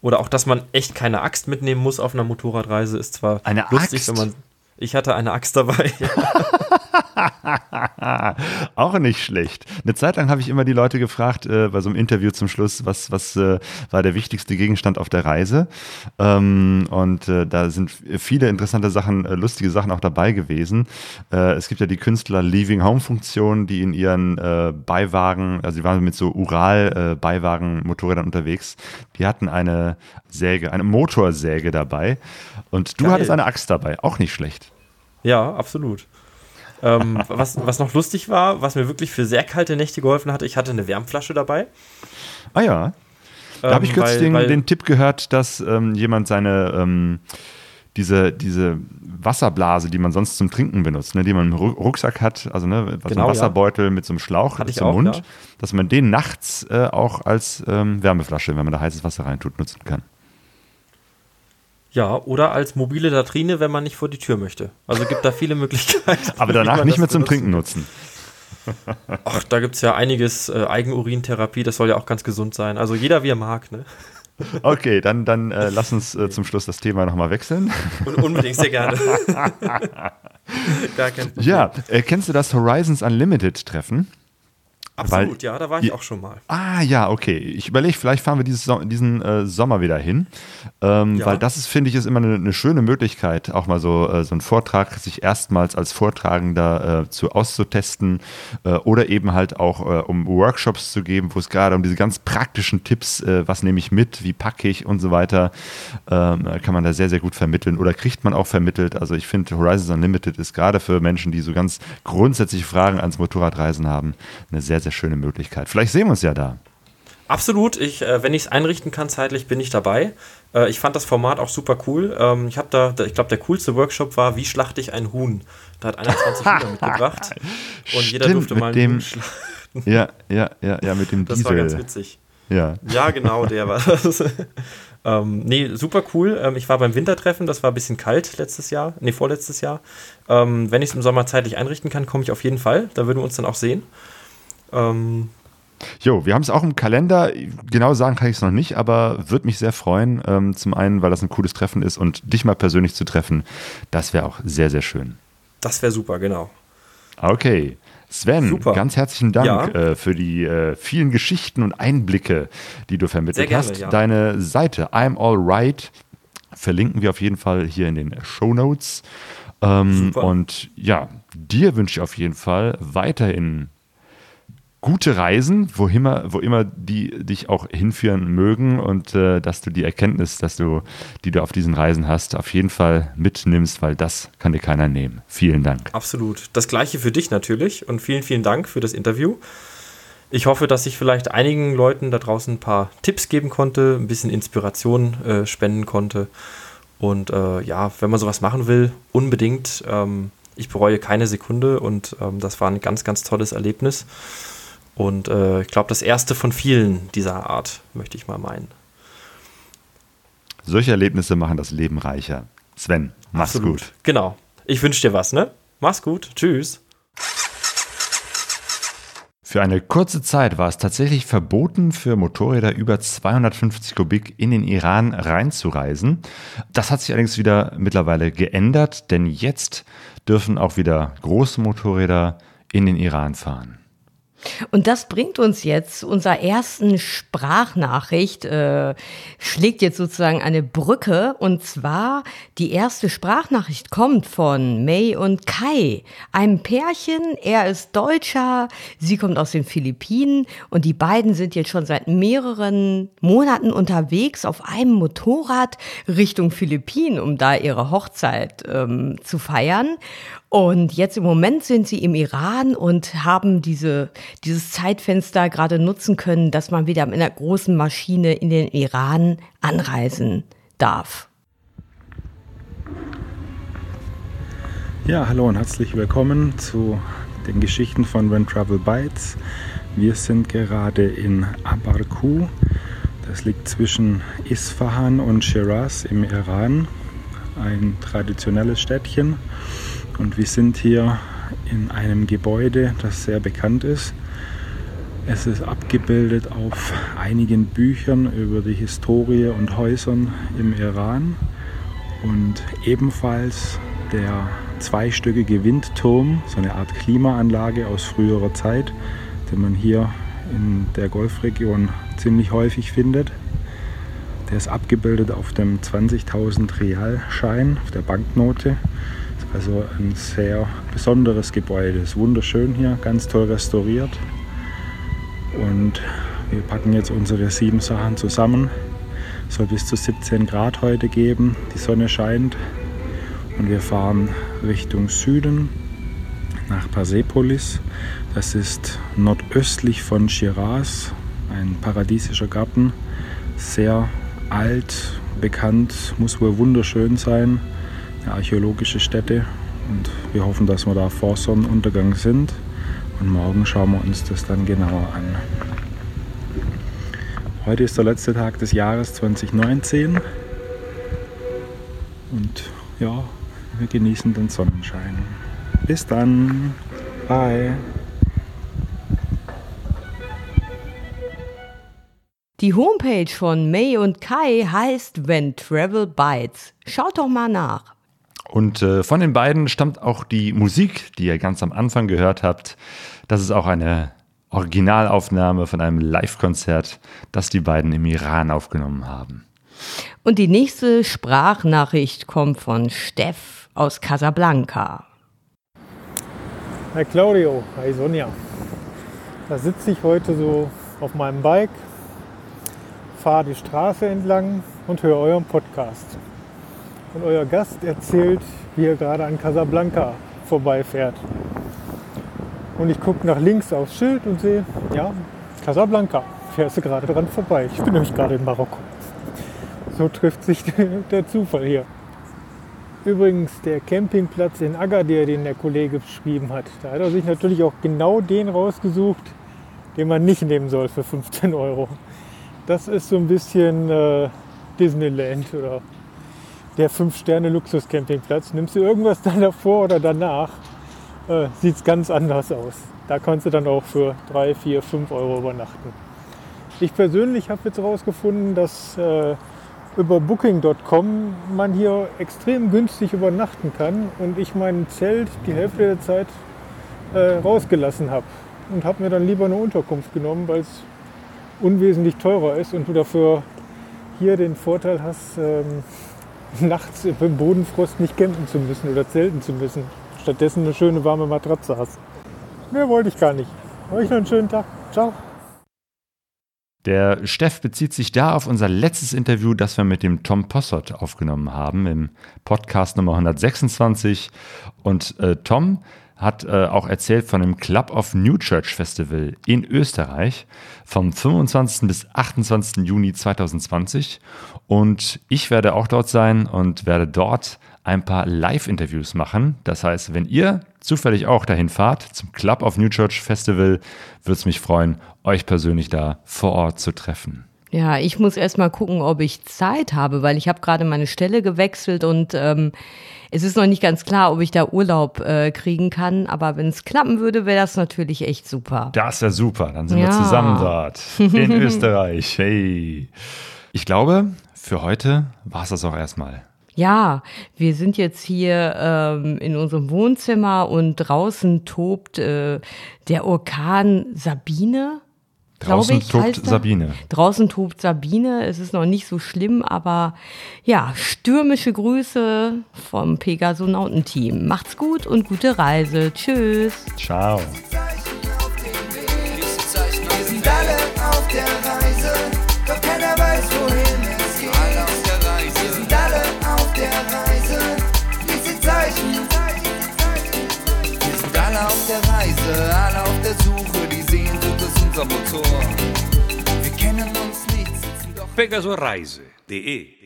Oder auch, dass man echt keine Axt mitnehmen muss auf einer Motorradreise, ist zwar eine lustig, Axt? wenn man. Ich hatte eine Axt dabei. Auch nicht schlecht. Eine Zeit lang habe ich immer die Leute gefragt, äh, bei so einem Interview zum Schluss, was, was äh, war der wichtigste Gegenstand auf der Reise? Ähm, und äh, da sind viele interessante Sachen, äh, lustige Sachen auch dabei gewesen. Äh, es gibt ja die Künstler Leaving Home Funktion, die in ihren äh, Beiwagen, also die waren mit so Ural-Beiwagen-Motorrädern unterwegs, die hatten eine Säge, eine Motorsäge dabei. Und du Geil. hattest eine Axt dabei, auch nicht schlecht. Ja, absolut. Ähm, was, was noch lustig war, was mir wirklich für sehr kalte Nächte geholfen hatte, ich hatte eine Wärmflasche dabei. Ah ja. Da habe ich Ähm, kürzlich den, den Tipp gehört, dass ähm, jemand seine ähm, diese, diese Wasserblase, die man sonst zum Trinken benutzt, ne, die man im Ru- Rucksack hat, also ne, so Genau, ein ja. Wasserbeutel mit so einem Schlauch Hatte ich zum auch, Mund, ja. dass man den nachts äh, auch als ähm, Wärmeflasche, wenn man da heißes Wasser reintut, nutzen kann. Ja, oder als mobile Latrine, wenn man nicht vor die Tür möchte. Also gibt da viele Möglichkeiten. Aber danach nicht mehr zum benutzen Trinken nutzen. Ach, da gibt es ja einiges äh, Eigenurintherapie, das soll ja auch ganz gesund sein. Also jeder wie er mag, ne? Okay, dann, dann äh, lass uns äh, zum Schluss das Thema nochmal wechseln. Und unbedingt sehr gerne. Gar kein Problem. Ja, äh, kennst du das Horizons Unlimited Treffen? Absolut, ja, da war ich auch schon mal. Ah ja, okay. Ich überlege, vielleicht fahren wir dieses diesen äh, Sommer wieder hin, ähm, Ja. weil das ist, finde ich, ist immer eine, eine schöne Möglichkeit, auch mal so, äh, so einen Vortrag sich erstmals als Vortragender äh, zu auszutesten äh, oder eben halt auch äh, um Workshops zu geben, wo es gerade um diese ganz praktischen Tipps, äh, was nehme ich mit, wie packe ich und so weiter, ähm, kann man da sehr, sehr gut vermitteln oder kriegt man auch vermittelt. Also ich finde, Horizons Unlimited ist gerade für Menschen, die so ganz grundsätzliche Fragen ans Motorradreisen haben, eine sehr, sehr schöne Möglichkeit. Vielleicht sehen wir uns ja da. Absolut, ich, äh, wenn ich es einrichten kann zeitlich, bin ich dabei. Äh, ich fand das Format auch super cool. Ähm, ich habe da, da, ich glaube, der coolste Workshop war, wie schlachte ich ein Huhn? Da hat einer 20 Hühner mitgebracht und jeder Stimmt, durfte mit mal dem- Huhn schlachten. Ja, ja, ja, ja, mit dem Das war ganz Diesel. witzig. Ja. Ja, genau, der war das. ähm, nee, super cool. Ähm, ich war beim Wintertreffen, das war ein bisschen kalt letztes Jahr, nee, vorletztes Jahr. Ähm, wenn ich es im Sommer zeitlich einrichten kann, komme ich auf jeden Fall. Da würden wir uns dann auch sehen. Ähm, Jo, wir haben es auch im Kalender. Genau sagen kann ich es noch nicht, aber würde mich sehr freuen. Ähm, zum einen, weil das ein cooles Treffen ist und dich mal persönlich zu treffen, das wäre auch sehr, sehr schön. das wäre super, genau. Okay. Sven, Super. ganz herzlichen Dank Ja. äh, für die äh, vielen Geschichten und Einblicke, die du vermittelt gerne, hast. ja. Deine Seite I'm Alright verlinken wir auf jeden Fall hier in den Show Notes. Ähm, und ja, dir wünsche ich auf jeden Fall weiterhin gute Reisen, wo immer, wo immer die dich auch hinführen mögen und äh, dass du die Erkenntnis, dass du, die du auf diesen Reisen hast, auf jeden Fall mitnimmst, weil das kann dir keiner nehmen. Vielen Dank. Absolut. Das gleiche für dich natürlich und vielen, vielen Dank für das Interview. Ich hoffe, dass ich vielleicht einigen Leuten da draußen ein paar Tipps geben konnte, ein bisschen Inspiration äh, spenden konnte. Und äh, ja, wenn man sowas machen will, unbedingt. Ähm, ich bereue keine Sekunde und ähm, das war ein ganz, ganz tolles Erlebnis. Und äh, ich glaube, das erste von vielen dieser Art, möchte ich mal meinen. Solche Erlebnisse machen das Leben reicher. Sven, mach's Absolut. gut. Genau. Ich wünsche dir was, ne? Mach's gut. Tschüss. Für eine kurze Zeit war es tatsächlich verboten, für Motorräder über 250 Kubik in den Iran reinzureisen. Das hat sich allerdings wieder mittlerweile geändert, denn jetzt dürfen auch wieder große Motorräder in den Iran fahren. Und das bringt uns jetzt zu unserer ersten Sprachnachricht, äh, schlägt jetzt sozusagen eine Brücke. Und zwar die erste Sprachnachricht kommt von May und Kai, einem Pärchen. Er ist Deutscher, sie kommt aus den Philippinen und die beiden sind jetzt schon seit mehreren Monaten unterwegs auf einem Motorrad Richtung Philippinen, um da ihre Hochzeit ähm, zu feiern. Und jetzt im Moment sind sie im Iran und haben diese, dieses Zeitfenster gerade nutzen können, dass man wieder mit einer großen Maschine in den Iran anreisen darf. Ja, hallo und herzlich willkommen zu den Geschichten von When Travel Bites. Wir sind gerade in Abarku. Das liegt zwischen Isfahan und Shiraz im Iran. Ein traditionelles Städtchen. Und wir sind hier in einem Gebäude, das sehr bekannt ist. Es ist abgebildet auf einigen Büchern über die Historie und Häusern im Iran und ebenfalls der zweistöckige Windturm, so eine Art Klimaanlage aus früherer Zeit, den man hier in der Golfregion ziemlich häufig findet. Der ist abgebildet auf dem 20.000 Realschein, auf der Banknote. Also ein sehr besonderes Gebäude. Ist wunderschön hier, ganz toll restauriert. Und wir packen jetzt unsere sieben Sachen zusammen. Es soll bis zu 17 Grad heute geben. Die Sonne scheint. Und wir fahren Richtung Süden nach Persepolis. Das ist nordöstlich von Shiraz, ein paradiesischer Garten. Sehr alt, bekannt, muss wohl wunderschön sein archäologische Stätte und wir hoffen, dass wir da vor Sonnenuntergang sind und morgen schauen wir uns das dann genauer an. Heute ist der letzte Tag des Jahres 2019 und ja, wir genießen den Sonnenschein. Bis dann. Bye. Die Homepage von May und Kai heißt When Travel Bites. Schaut doch mal nach. Und äh, von den beiden stammt auch die Musik, die ihr ganz am Anfang gehört habt. Das ist auch eine Originalaufnahme von einem Live-Konzert, das die beiden im Iran aufgenommen haben. Und die nächste Sprachnachricht kommt von Steff aus Casablanca. Hi Claudio, hi Sonja. Da sitze ich heute so auf meinem Bike, fahre die Straße entlang und höre euren Podcast. Und euer Gast erzählt, wie er gerade an Casablanca vorbeifährt. Und ich gucke nach links aufs Schild und sehe, ja, Casablanca, fährst du gerade dran vorbei. Ich bin nämlich gerade in Marokko. So trifft sich der Zufall hier. Übrigens, der Campingplatz in Agadir, den der Kollege beschrieben hat, da hat er sich natürlich auch genau den rausgesucht, den man nicht nehmen soll für 15 Euro. Das ist so ein bisschen äh, Disneyland oder der 5-Sterne-Luxus-Campingplatz. Nimmst du irgendwas dann davor oder danach, äh, sieht es ganz anders aus. Da kannst du dann auch für 3, 4, 5 Euro übernachten. Ich persönlich habe jetzt herausgefunden, dass äh, über Booking.com man hier extrem günstig übernachten kann und ich mein Zelt die Hälfte der Zeit äh, rausgelassen habe und habe mir dann lieber eine Unterkunft genommen, weil es unwesentlich teurer ist und du dafür hier den Vorteil hast, ähm, nachts im Bodenfrost nicht campen zu müssen oder zelten zu müssen. Stattdessen eine schöne warme Matratze hast. Mehr wollte ich gar nicht. Euch noch einen schönen Tag. Ciao. Der Steff bezieht sich da auf unser letztes Interview, das wir mit dem Tom Possott aufgenommen haben im Podcast Nummer 126. Und äh, Tom hat äh, auch erzählt von dem Club of New Church Festival in Österreich vom 25. bis 28. Juni 2020. Und ich werde auch dort sein und werde dort ein paar Live-Interviews machen. Das heißt, wenn ihr zufällig auch dahin fahrt zum Club of New Church Festival, würde es mich freuen, euch persönlich da vor Ort zu treffen. Ja, ich muss erst mal gucken, ob ich Zeit habe, weil ich habe gerade meine Stelle gewechselt und ähm, es ist noch nicht ganz klar, ob ich da Urlaub äh, kriegen kann. Aber wenn es klappen würde, wäre das natürlich echt super. Das ist ja super. Dann sind ja. wir zusammen dort in Österreich. Hey. Ich glaube, für heute war es das auch erstmal. Ja, wir sind jetzt hier ähm, in unserem Wohnzimmer und draußen tobt äh, der Orkan Sabine. Draußen ich, tobt Sabine. Draußen tobt Sabine. Es ist noch nicht so schlimm, aber ja, stürmische Grüße vom Pegasonautenteam. Macht's gut und gute Reise. Tschüss. Ciao. Reise, alle auf der Suche, die Sehnsucht ist unser Motor. Wir kennen uns nicht, sitzen doch. Pegasoreise.de